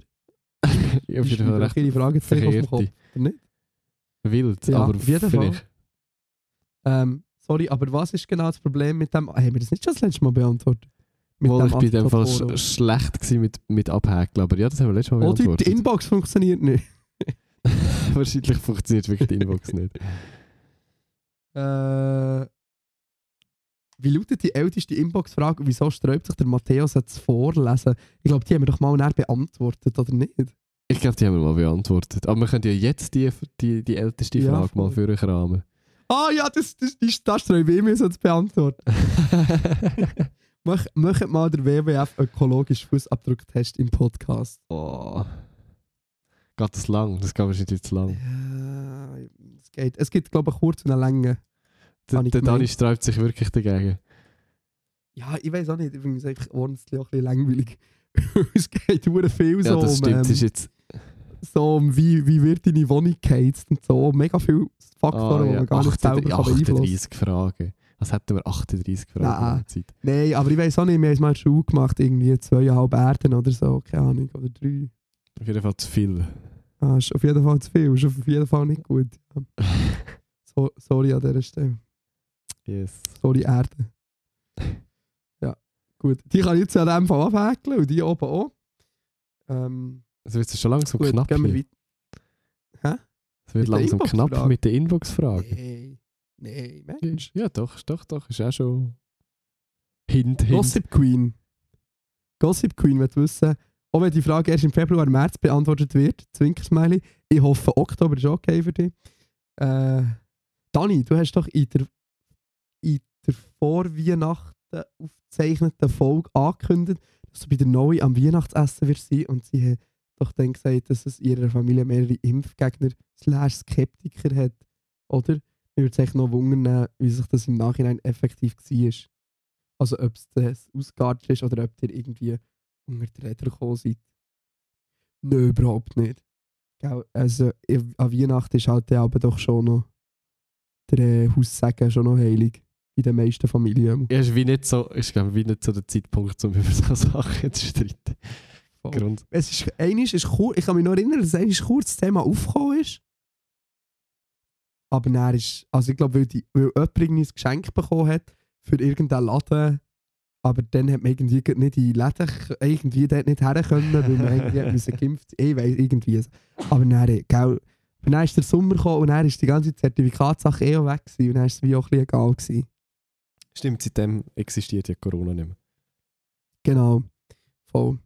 Jeden Fall schreiben recht ihre Fragezeichen auf dem Kopf. oder nicht? Wild, Ja, aber auf jeden Fall. Ähm, sorry, aber was ist genau das Problem mit dem? Haben wir das nicht schon das letzte Mal beantwortet? Mit Wohl, ich bin in dem Fall sch schlecht gewesen mit, mit Abhäkeln, aber ja, das haben wir letztes Mal Oder beantwortet. die Inbox funktioniert nicht. Wahrscheinlich funktioniert wirklich die Inbox nicht. Äh, wie lautet die älteste Inbox-Frage? Wieso sträubt sich der Matthäus jetzt vorlesen? Ich glaube, die haben wir doch mal näher beantwortet, oder nicht? Ich glaube, die haben wir mal beantwortet. Aber wir können ja jetzt die, die, die älteste Ja, Frage mal für euch rahmen. Ah ja, das, das, das, das sträube ich mir so zu beantworten. Mach, macht mal der WWF ökologischen Fußabdrucktest im Podcast. oh. Geht das lang? Das geht wahrscheinlich zu lang. Ja, es geht. Es gibt, glaube ich, kurze und eine Länge. Der, der Dani sträubt sich wirklich dagegen. Ja, ich weiß auch nicht. Ich finde es einfach ordentlich auch ein bisschen langweilig. es geht hure viel Ja, so das um, stimmt. ähm, ist jetzt, so um wie, wie wird deine Wohnung geheizt und so. Mega viele Faktoren, ah, die ja, man gar nicht selber 38, kann beeinflussen 38 Fragen. Was hätten wir 38 Fragen Nein. in der Zeit? Nein, aber ich weiß auch nicht, wir haben es mal Schule gemacht, irgendwie zweieinhalb Erden oder so, keine Ahnung, oder drei. Auf jeden Fall zu viel. Ah, ist auf jeden Fall zu viel, ist auf jeden Fall nicht gut. So, sorry an dieser Stelle. Yes. Sorry, Erde. Ja, gut. Die kann ich jetzt an dem Fall abhäkeln und die oben auch. Ähm, Es wird schon langsam gut, knapp. gehen wir hier. weiter. Es wird mit langsam knapp mit der Inbox-Frage. Nein, nein, Mensch. Ja, doch, doch, doch. Ist auch schon. Hint, Hint. Gossip Queen. Gossip Queen wird wissen, auch wenn die Frage erst im Februar, März beantwortet wird, Zwinkersmiley, ich hoffe, Oktober ist okay für dich. Äh, Dani, du hast doch in der, in der Vorweihnachten aufgezeichneten Folge angekündigt, dass du bei der Neue am Weihnachtsessen wirst sein und sie hat doch dann gesagt, dass es in ihrer Familie mehrere Impfgegner slash Skeptiker hat. Oder? Mir würde es noch wundern, wie sich das im Nachhinein effektiv war. Also ob es das ausgeartet ist oder ob ihr irgendwie unter die Räder gekommen seid. Nö, überhaupt nicht. Also an Weihnachten ist halt der Abend doch schon noch der äh, Haussegen schon noch heilig. In den meisten Familien. Ja, ist wie nicht so, ist wie nicht so der Zeitpunkt, um über so Sachen zu streiten. Voll. Grund. Es ist, einiges ist kur- ich kann mich noch erinnern, dass einiges kurz das Thema aufgekommen ist. Aber dann ist, also ich glaube, weil, die- weil jemand ein Geschenk bekommen hat für irgendeinen Laden, aber dann hat man irgendwie nicht in die Läden irgendwie dort nicht her können, weil man irgendwie hat müssen geimpft Ich weiß irgendwie. Aber dann, äh, gell, aber dann ist der Sommer gekommen und dann ist die ganze Zertifikatssache eh weg gewesen und dann ist es wie auch ein bisschen egal gewesen. Stimmt, seitdem existiert ja Corona nicht mehr. Genau. Voll.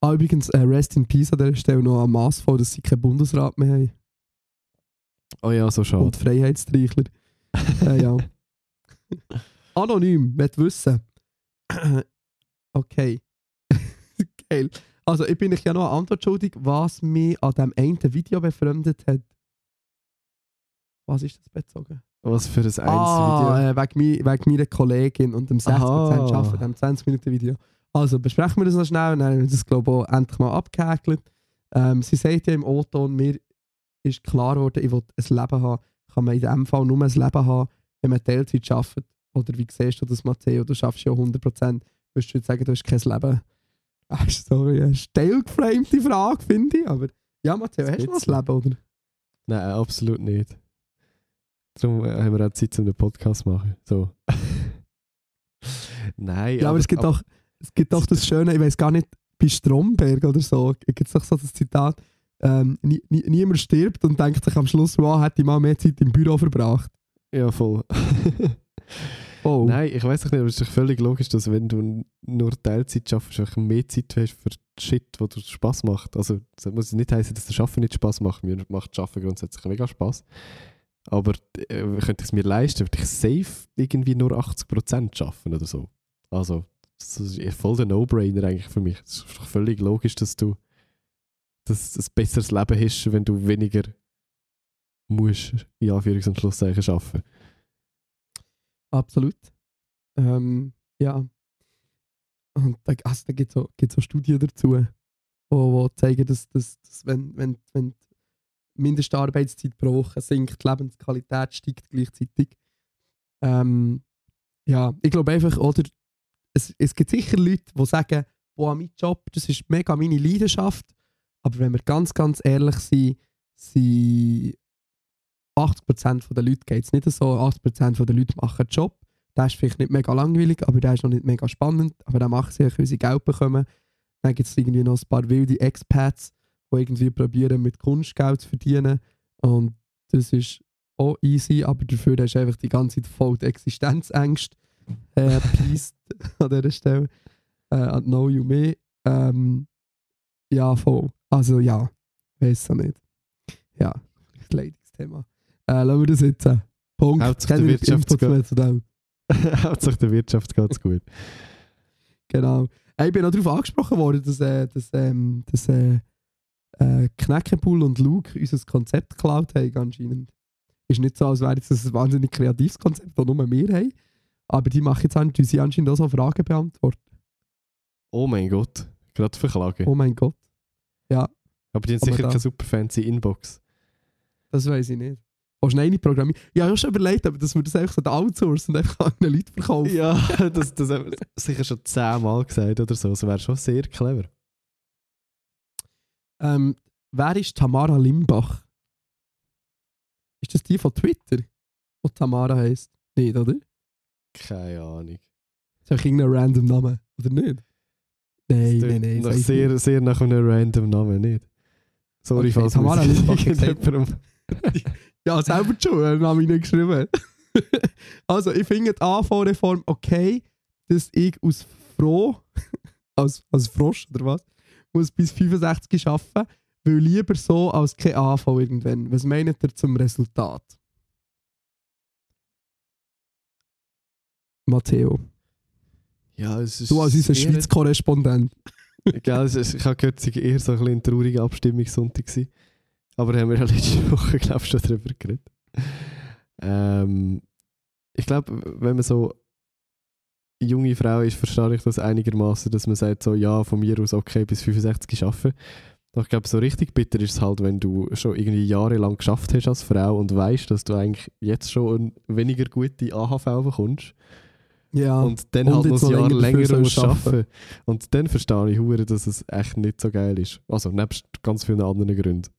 Ah, übrigens, äh, Rest in Peace an dieser Stelle noch am Maß voll, dass sie keinen Bundesrat mehr haben. Oh ja, so schade. Und Freiheitstreichler. äh, ja. Anonym, will wissen. okay. Geil. Also, ich bin euch ja noch eine Antwort schuldig, was mich an dem einen Video befremdet hat. Was ist das bezogen? Was für ein eins ah, Video. äh, wegen, meiner Kollegin und dem 60% Aha. Arbeiten, dem 20-Minuten-Video. Also, besprechen wir das noch schnell und dann haben wir das, glaube ich, auch endlich mal abgehäkelt. Ähm, sie sagt ja im O-Ton, mir ist klar geworden, ich will ein Leben haben. Kann man in diesem Fall nur ein Leben haben, wenn man Teilzeit arbeitet. Oder wie siehst du das, Matteo? Du schaffst ja 100%. Würdest du jetzt sagen, du hast kein Leben? Ah, sorry, eine steil geframte Frage, finde ich. Aber ja, Matteo, Das hast du noch ein Leben, oder? Nein, absolut nicht. Darum äh, haben wir auch Zeit, um den Podcast zu machen. So. Nein, Ja, aber, es gibt doch, es gibt doch das Schöne, ich weiß gar nicht, bei Stromberg oder so, gibt es doch so das Zitat, ähm, nie, nie, niemand stirbt und denkt sich am Schluss, wow, hätte ich mal mehr Zeit im Büro verbracht. Ja, voll. Oh. Nein, ich weiß nicht, aber es ist doch völlig logisch, dass wenn du nur Teilzeit schaffst, mehr Zeit hast für Shit, wo dir Spaß macht. Also, das muss nicht heißen, dass das Schaffen nicht Spaß macht. Mir macht Schaffen grundsätzlich mega Spaß. Aber äh, könnte ich es mir leisten, würde ich safe irgendwie nur 80% schaffen oder so. Also, das ist voll der No-Brainer eigentlich für mich. Es ist völlig logisch, dass du dass ein besseres Leben hast, wenn du weniger musst, in Anführungs- und Schlusszeichen, arbeiten. Absolut. Ähm, ja. Und da, also, da gibt es gibt's so Studien dazu, wo zeigen, dass, dass, dass wenn, wenn, wenn die Mindestarbeitszeit pro Woche sinkt, die Lebensqualität steigt gleichzeitig. Ähm, ja, ich glaube einfach, oder es, es gibt sicher Leute, die sagen, boah, mein Job, das ist mega meine Leidenschaft. Aber wenn wir ganz, ganz ehrlich sind, sind 80% der Leute geht es nicht so. 80% der Leute machen einen Job. Der ist vielleicht nicht mega langweilig, aber der ist noch nicht mega spannend. Aber der macht sich, weil sie Geld bekommen. Dann gibt es irgendwie noch ein paar wilde Expats, die irgendwie probieren, mit Kunst Geld zu verdienen. Und das ist auch easy, aber dafür hast du einfach die ganze Zeit voll die Existenzängste äh, an dieser Stelle. Äh, an Know You Me. Ähm, ja, voll. Also ja, weiß auch nicht. Ja, vielleicht ein leidiges Thema. Äh, lassen wir das jetzt. Punkt. Hauptsache der Wirtschaft mehr zu dem. Hauptsache der Wirtschaft geht gut. Genau. Ich bin auch darauf angesprochen worden, dass, äh, dass, ähm, dass äh, äh, Knäckebull und Luke unser Konzept geklaut haben anscheinend. Ist nicht so, als wäre das ein wahnsinnig kreatives Konzept, das nur wir haben. Aber die machen jetzt anscheinend, sie anscheinend auch so Fragen beantworten. Oh mein Gott, gerade verklagen. Oh mein Gott. Aber die haben sicher da- keine super fancy Inbox. Das weiß ich nicht. Du noch eine programmieren? Ich habe ja schon überlegt, aber dass wir das einfach so outsourcen und einfach an Leute verkaufen. Ja, das, das haben wir sicher schon zehnmal gesagt oder so. Das wäre schon sehr clever. Ähm, wer ist Tamara Limbach? Ist das die von Twitter? Die Tamara heisst? Nicht, oder? Keine Ahnung. Ist einfach irgendein random Name, oder nicht? Nein, Das nein, nein. nach sehr, nicht. sehr nach einem random Namen, nicht? Sorry, Okay, falls Tamara Limbach irgendjemandem- Ja, selber schon, einen Namen nicht geschrieben. also, ich finde die AV-Reform okay, dass ich aus Froh, als, als Frosch oder was, muss bis 65 arbeiten, weil lieber so als kein AV irgendwann. Was meint ihr zum Resultat? Matteo, Ja, es ist du als unser Schweiz-Korrespondent. Gell, es ist, ich habe gehört, es sei eher so ein bisschen ein trauriger Abstimmungssonntag gewesen. Aber haben wir ja letzte Woche, glaube ich, schon darüber geredet. Ähm, ich glaube, wenn man so junge Frau ist, verstehe ich das einigermaßen, dass man sagt, so, ja, von mir aus okay, bis 65 arbeiten. Doch ich glaube, so richtig bitter ist es halt, wenn du schon irgendwie jahrelang geschafft hast als Frau und weißt, dass du eigentlich jetzt schon eine weniger gute AHV bekommst Ja, und dann und halt noch ein Jahr länger musst arbeiten. Und dann verstehe ich hure, dass es echt nicht so geil ist. Also nebst ganz vielen anderen Gründen.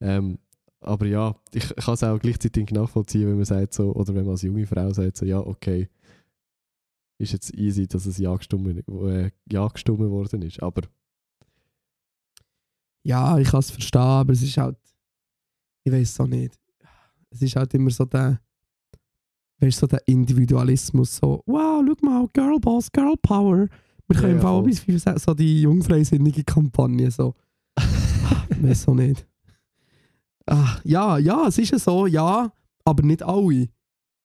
Ähm, aber ja, ich kann es auch gleichzeitig nachvollziehen, wenn man sagt so, oder wenn man als junge Frau sagt so, ja, okay, ist jetzt easy, dass es ja gestimmt, äh, ja gestimmt worden ist. Aber Ja, ich kann es verstehen, aber es ist halt. Ich weiß es auch nicht. Es ist halt immer so der. Weißt du, so der Individualismus, so, wow, schau mal, Girlboss, Girl Power. Wir Ja, können im ja, Fall auch bis 65, so die jungfreisinnige Kampagne, so. ich weiß auch nicht. Ah, ja, ja, es ist ja so, ja, aber nicht alle.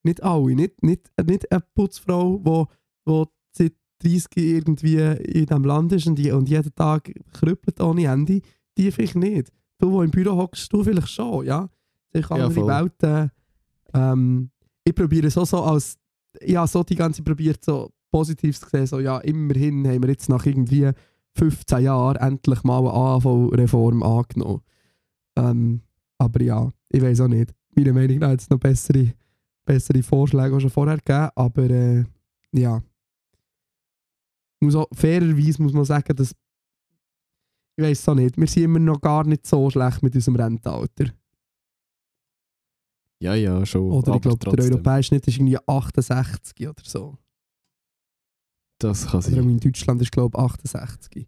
Nicht alle. Nicht, nicht, nicht eine Putzfrau, die wo, wo seit 30 irgendwie in diesem Land ist und, die, und jeden Tag krüppelt ohne Ende. Die vielleicht nicht. Du, wo im Büro hockst, du vielleicht schon, ja. Ich Ja, andere voll. Welten. Ähm, ich probiere es auch so als, ja, so die ganze probiert so positiv zu sehen, so, ja, immerhin haben wir jetzt nach irgendwie 15 Jahren endlich mal eine AHV-Reform angenommen. Ähm, aber ja, ich weiß auch nicht. Meiner Meinung nach hat es noch bessere, bessere Vorschläge auch schon vorher gegeben, aber äh, ja. Muss auch, fairerweise muss man sagen, dass ich weiß es auch nicht, wir sind immer noch gar nicht so schlecht mit unserem Rentenalter. ja, ja, schon. Oder ich glaube, der europäische Schnitt ist irgendwie 68 oder so. Das kann Oder sein. in Deutschland ist glaube ich 68.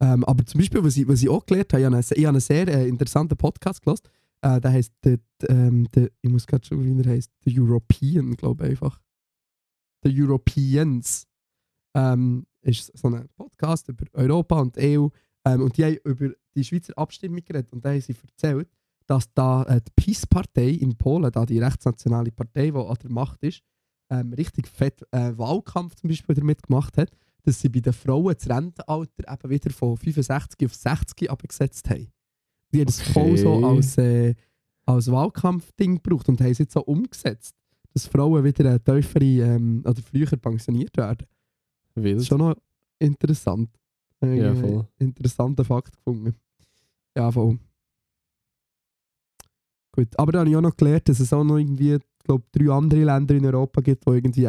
Ähm, aber zum Beispiel, was ich, was ich auch gelernt habe, ich habe einen, ich habe einen sehr äh, interessanten Podcast gelesen. Äh, der heißt, der, ähm, der, ich muss gerade schon, wie er heißt, The European, glaube ich einfach. The Europeans. Ähm, ist so ein Podcast über Europa und die EU. Ähm, und die haben über die Schweizer Abstimmung geredet. Und da haben sie erzählt, dass da äh, die PiS-Partei in Polen, da die rechtsnationale Partei, die an der Macht ist, ähm, richtig fett äh, Wahlkampf zum Beispiel damit gemacht hat, dass sie bei den Frauen das Rentenalter eben wieder von 65 auf 60 abgesetzt haben. Die haben das voll so Okay. als, äh, als Wahlkampfding gebraucht und haben es jetzt so umgesetzt, dass Frauen wieder eine tiefere ähm, oder früher pensioniert werden. Das Wild. ist schon noch interessant. Äh, Ja, voll. Interessanter Fakt gefunden. Ja, voll. Gut, aber da habe ich auch noch gelernt, dass es auch noch irgendwie, ich glaube, drei andere Länder in Europa gibt, wo irgendwie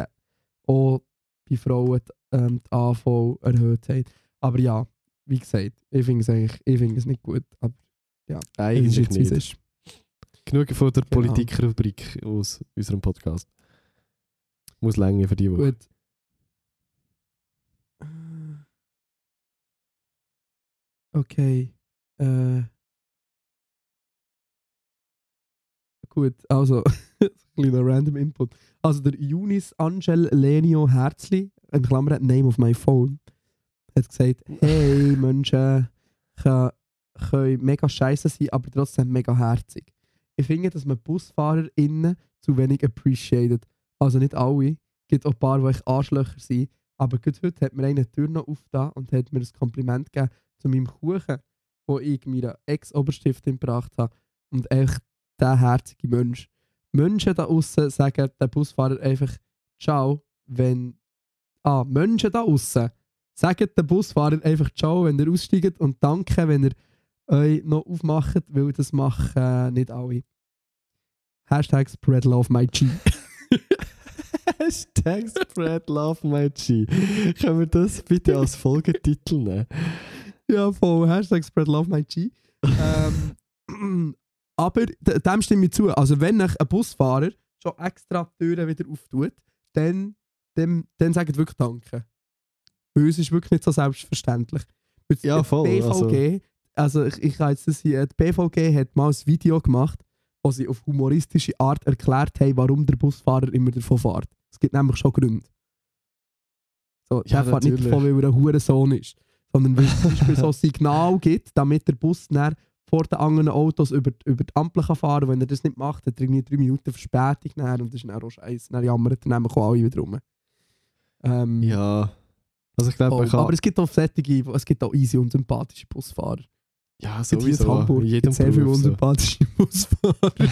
auch bei Frauen die, ähm, die AV erhöht haben. Aber ja, wie gesagt, ich finde es eigentlich ich finde es nicht gut. Aber ist Eigentlich jetzt, wie es nicht. ist. Genug von der Genau. Politikrubrik aus unserem Podcast. Muss länger für die Woche. Gut. Okay. Äh. Gut, also, ein kleiner random Input. Also, der Yunis Angel Lenio Herzli, in Klammern Name of my phone, hat gesagt: Hey, Menschen können, können mega scheiße sein, aber trotzdem mega herzig. Ich finde, dass man BusfahrerInnen zu wenig appreciated. Also nicht alle. Es gibt auch ein paar, die echt Arschlöcher sind. Aber gerade heute hat mir eine Tür noch aufgetan und hat mir ein Kompliment gegeben zu meinem Kuchen, wo ich meiner Ex-Oberstiftin gebracht habe. Und echt der herzige Mensch. Menschen da außen sagen dem Busfahrer einfach Ciao, wenn. Ah, Menschen da außen sagen dem Busfahrer einfach Ciao, wenn ihr aussteigt und danke, wenn ihr euch noch aufmacht, weil das machen äh, nicht alle. Hashtag Spread Love My G. Hashtag Spread Love My G. Können wir das bitte als Folgetitel nehmen? Ja, voll. Hashtag Spread Love My G. ähm, aber dem stimme ich zu. Also, wenn ein Busfahrer schon extra die Türen wieder auftut, dann, dann, dann sagt wirklich Danke. Weil es ist wirklich nicht so selbstverständlich. Weil Ja, die voll, BVG, also, ich, ich kann jetzt das hier, die BVG hat mal ein Video gemacht, wo sie auf humoristische Art erklärt haben, warum der Busfahrer immer davon fährt. Es gibt nämlich schon Gründe. So, Ja, der fährt nicht davon, weil er ein Hurensohn ist sondern weil es zum Beispiel so ein Signal gibt, damit der Bus dann vor den anderen Autos über, die- über die Ampel kann fahren kann. Wenn er das nicht macht, hat er irgendwie drei Minuten Verspätung dann, und das ist dann auch scheiße. Dann jammern dann nämlich auch alle wieder rum. Ähm, Ja. Also ich glaube, man kann... aber es gibt auch solche, es gibt auch easy und sympathische Busfahrer. ja, gibt hier in sowieso. Hamburg jedem sehr viele so. unsympathische Busfahrer.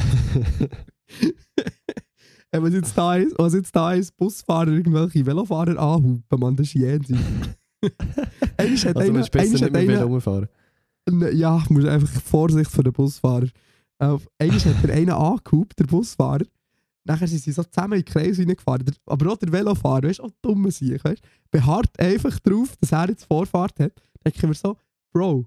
Was, jetzt da ist, was jetzt da ist, Busfahrer irgendwelche Velofahrer anhupen, man, das ist jenseits. Einmal hat Also einer- besser nicht hat mehr. Ne, Ja, muss einfach Vorsicht für den Busfahrer. Auf einmal hat er einen angehupt, der Busfahrer. Nachher sind sie so zusammen in den Kreis reingefahren. Der- Aber auch der Velofahrer, weißt du, auch dumme Sieg, weißt du, beharrt einfach drauf, dass er jetzt Vorfahrt hat. Dann denke ich mir so, Bro,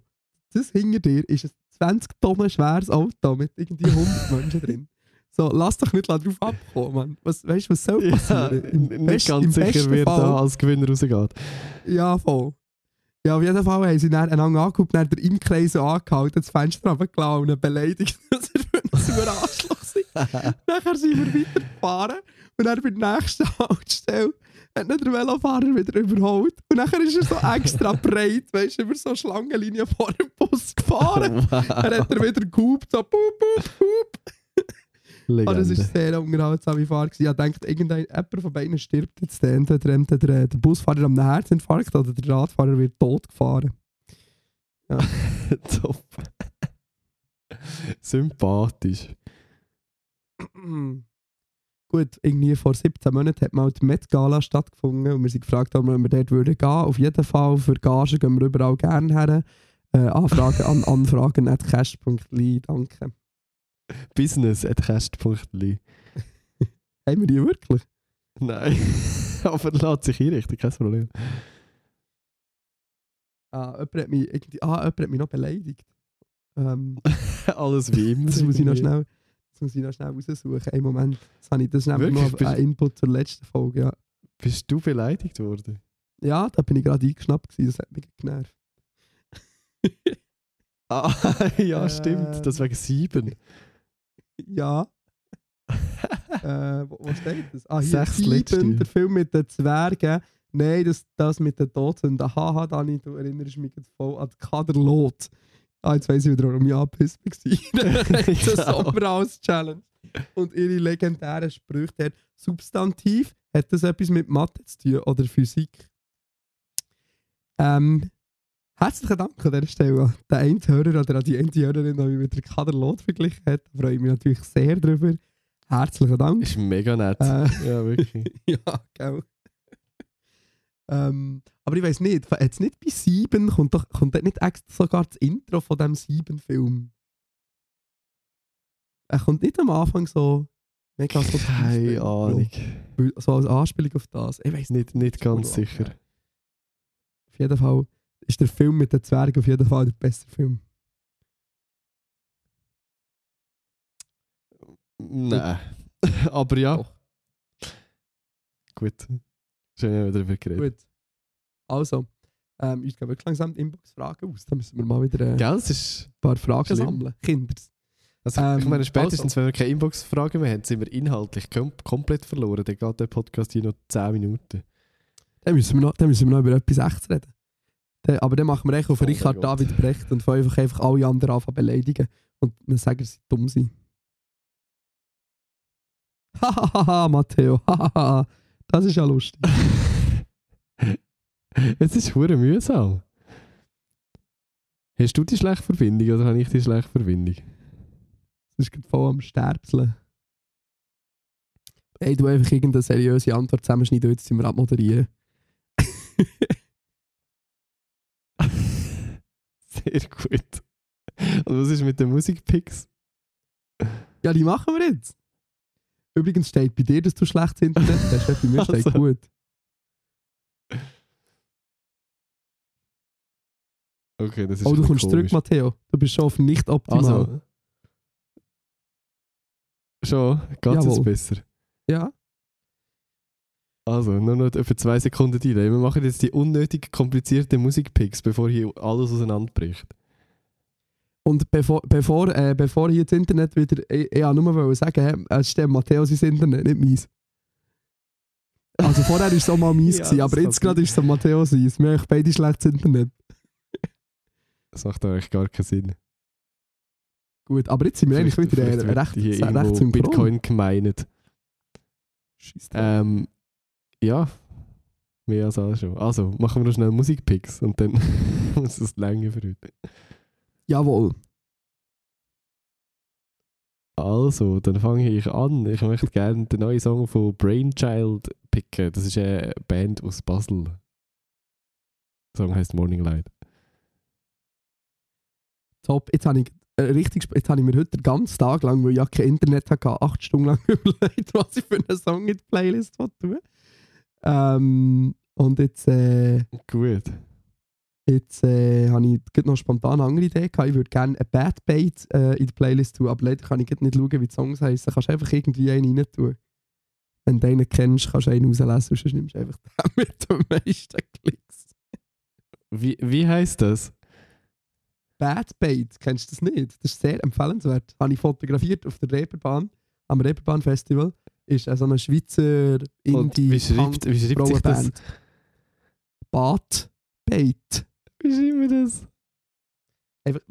das hinter dir ist ein 20 Tonnen schweres Auto mit irgendwie 100 Menschen drin. So, lass doch nicht drauf abkommen, Mann. Was, weißt du, was soll Ja, passieren? Im nicht best- ganz sicher, wer da als Gewinner rausgeht. ja, voll. Ja, auf jeden Fall haben sie dann einander angeguckt, dann der im Kreis so angehalten, das Fenster runtergelassen und beleidigt, dass er für ein sauer Arschloch sei. Nachher sind wir weitergefahren und dann bei der nächsten Haltestelle hat dann der Velofahrer wieder überholt. Und nachher ist er so extra breit, weißt du, über so Schlangenlinie vor dem Bus gefahren. Dann hat er wieder gehupt, so pup, pup, pup. Oh, das Legende. war sehr unterhaltsame Fahrt. Ich dachte, irgendein jemand von beiden stirbt jetzt. Entweder, entweder der, der Busfahrer am Herzinfarkt oder der Radfahrer wird tot gefahren. Top. Sympathisch. Gut, irgendwie vor 17 Monaten hat mal die Met Gala stattgefunden und wir sind gefragt, ob wir dort würden gehen. Auf jeden Fall, für Gagen gehen wir überall gerne her. Äh, Anfragen an anfragen at cash.li, danke. Business at cast.li. Haben wir die wirklich? Nein. Aber lässt sich einrichten, kein Problem. Ah, jemand hat mich, irgendwie, ah, jemand hat mich noch beleidigt. Ähm, Alles wie immer. Das muss ich noch schnell, das muss ich noch schnell raussuchen. Einen Moment. Das, habe ich, das ist nämlich Wirklich? noch Bist- ein Input zur letzten Folge. Ja, Bist du beleidigt worden? ja da bin ich gerade eingeschnappt. Gewesen. Das hat mich genervt. Ah, ja, stimmt. Das wegen sieben. Ja. äh, wo, wo steht das? Ah, hier. Sechs. Sieben, der Film mit den Zwergen. Nein, das, das mit den Todsünden. Haha, Dani, du erinnerst mich jetzt voll an Kaderlot. Ah, jetzt weiss ich wieder, warum ich angepisst war. das Genau. Sommerhaus-Challenge. Und ihre legendären Sprüche dort. Substantiv, hat das etwas mit Mathe zu tun oder Physik? Ähm, herzlichen Dank an dieser Stelle an den einen Hörer oder an die eine Hörerin, die mich mit der Kader Lot verglichen hat. Da freue ich mich natürlich sehr drüber. Herzlichen Dank. Ist mega nett. Äh, Ja, wirklich. ja, gell. ähm, aber ich weiß nicht, jetzt nicht bei Sieben kommt, doch, kommt nicht extra sogar das Intro von diesem Sieben-Film? Er kommt nicht am Anfang so mega so Keine Ahnung. So als Anspielung auf das. Ich weiß nicht. Nicht, nicht ganz sicher. Auf jeden Fall ist der Film mit den Zwergen auf jeden Fall der beste Film. Nein. Aber ja. Doch. Gut. Schön, haben wir darüber geredet. Gut. Also, ähm, uns gehen wirklich langsam die Inbox-Fragen aus. Da müssen wir mal wieder ein Gell, ist. paar Fragen Schlimm. sammeln. Kinders. Also, ich Ähm, meine, spätestens, wenn wir keine Inbox-Fragen mehr haben, sind wir inhaltlich kom komplett verloren. Dann geht der Podcast hier noch 10 Minuten. Dann müssen wir noch, dann müssen wir noch über etwas Echtes reden. Aber dann machen wir echt auf Oh Richard Gott. David Brecht und fangen einfach, einfach alle anderen an zu beleidigen und dann sagen, sie dumm sind. Hahaha, Matteo, hahaha. Das ist ja lustig. es ist hure mühsam. Hast du die schlechte Verbindung oder habe ich die schlechte Verbindung? Das ist gerade voll am Sterbseln. Hey, du einfach irgendeine seriöse Antwort zusammenschneiden, jetzt sind wir abmoderieren. Sehr gut. Und was ist mit den Musikpicks? Ja, die machen wir jetzt. Übrigens steht bei dir, dass du schlechtes Internet hast. ja, Bei mir steht Also. gut. Okay, das ist Oh, du kommst zurück. Matteo. Du bist schon auf nicht optimal. Also. Schon? Geht es besser? Ja. Also, nur noch etwa zwei Sekunden Delay. Wir machen jetzt die unnötig komplizierten Musikpicks, bevor hier alles auseinanderbricht. Und bevor, bevor, äh, bevor hier das Internet wieder. Ich, ich wollte nur sagen, hä, es stimmt Matteo sein Internet, nicht meins. Also vorher war es auch mal meins, Ja, gewesen, aber jetzt gerade ist es am Matteo sein. Wir haben beide schlechtes Internet. Das macht eigentlich gar keinen Sinn. Gut, aber jetzt sind wir eigentlich Vielleicht- wieder äh, wird recht, recht irgendwo synchron. Bitcoin gemeint. Drauf. Ähm, ja, mehr als alles schon. Also, machen wir noch schnell Musikpicks und dann muss es länger für heute. Jawohl. Also, dann fange ich an. Ich möchte gerne den neuen Song von Brainchild picken. Das ist eine Band aus Basel. Der Song heißt Morning Light. Top. Jetzt habe ich, äh, richtig, jetzt habe ich mir heute den ganzen Tag lang, weil ich ja kein Internet hatte, acht Stunden lang überlegt, was ich für einen Song in die Playlist tun ähm, Und jetzt, äh, Gut. jetzt äh, habe ich noch spontan eine andere Idee gehabt. Ich würde gerne ein Bad Bait äh, in die Playlist tun, aber leider kann ich nicht schauen, wie die Songs heißen. Kannst du einfach irgendwie einen rein tun. Wenn du einen kennst, kannst du einen rauslesen, sonst nimmst du einfach den mit den meisten Klicks. Wie, wie heißt das? Bad Bait, kennst du das nicht? Das ist sehr empfehlenswert. Habe ich fotografiert auf der Reeperbahn, am Reeperbahn Festival. Ist äh, so eine Schweizer Und wie schreibt, wie schreibt sich das? Bad Bait. Wie schreiben wir das?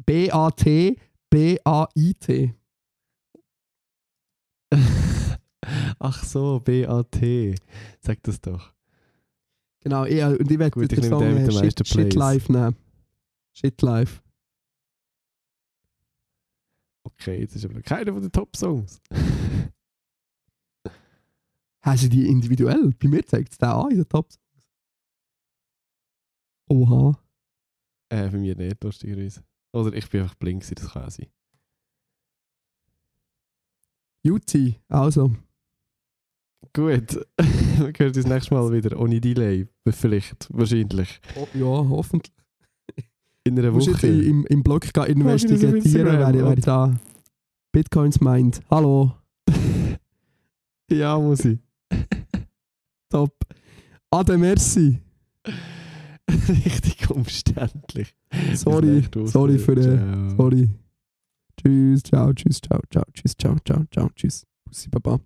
B-A-T, B-A-I-T. Ach so, B-A-T. Sag das doch. Genau, ich, und ich werde den Song den äh, Shit, Shit. Life nehmen. Shit Life. Okay, das ist aber keiner von den Top-Songs. Hast du die individuell? Bei mir zeigt es den an in den Top Songs. Oha. Äh, bei mir nicht, lustigerweise. Oder ich bin einfach blind, das kann sein. Juti, also. Gut, wir hören uns nächstes Mal wieder ohne Delay. Vielleicht, wahrscheinlich. Oh, ja, hoffentlich. In einer musst jetzt Woche. im, im Blog ich investigieren, wer, wer oder? da Bitcoins meint. Hallo, ja, muss ich. Top. Ade, merci. Richtig umständlich. Sorry, sorry für den. Sorry. Tschüss, ciao, tschüss, ciao, ciao, tschüss, ciao, ciao, ciao, tschüss. Bussi, Baba.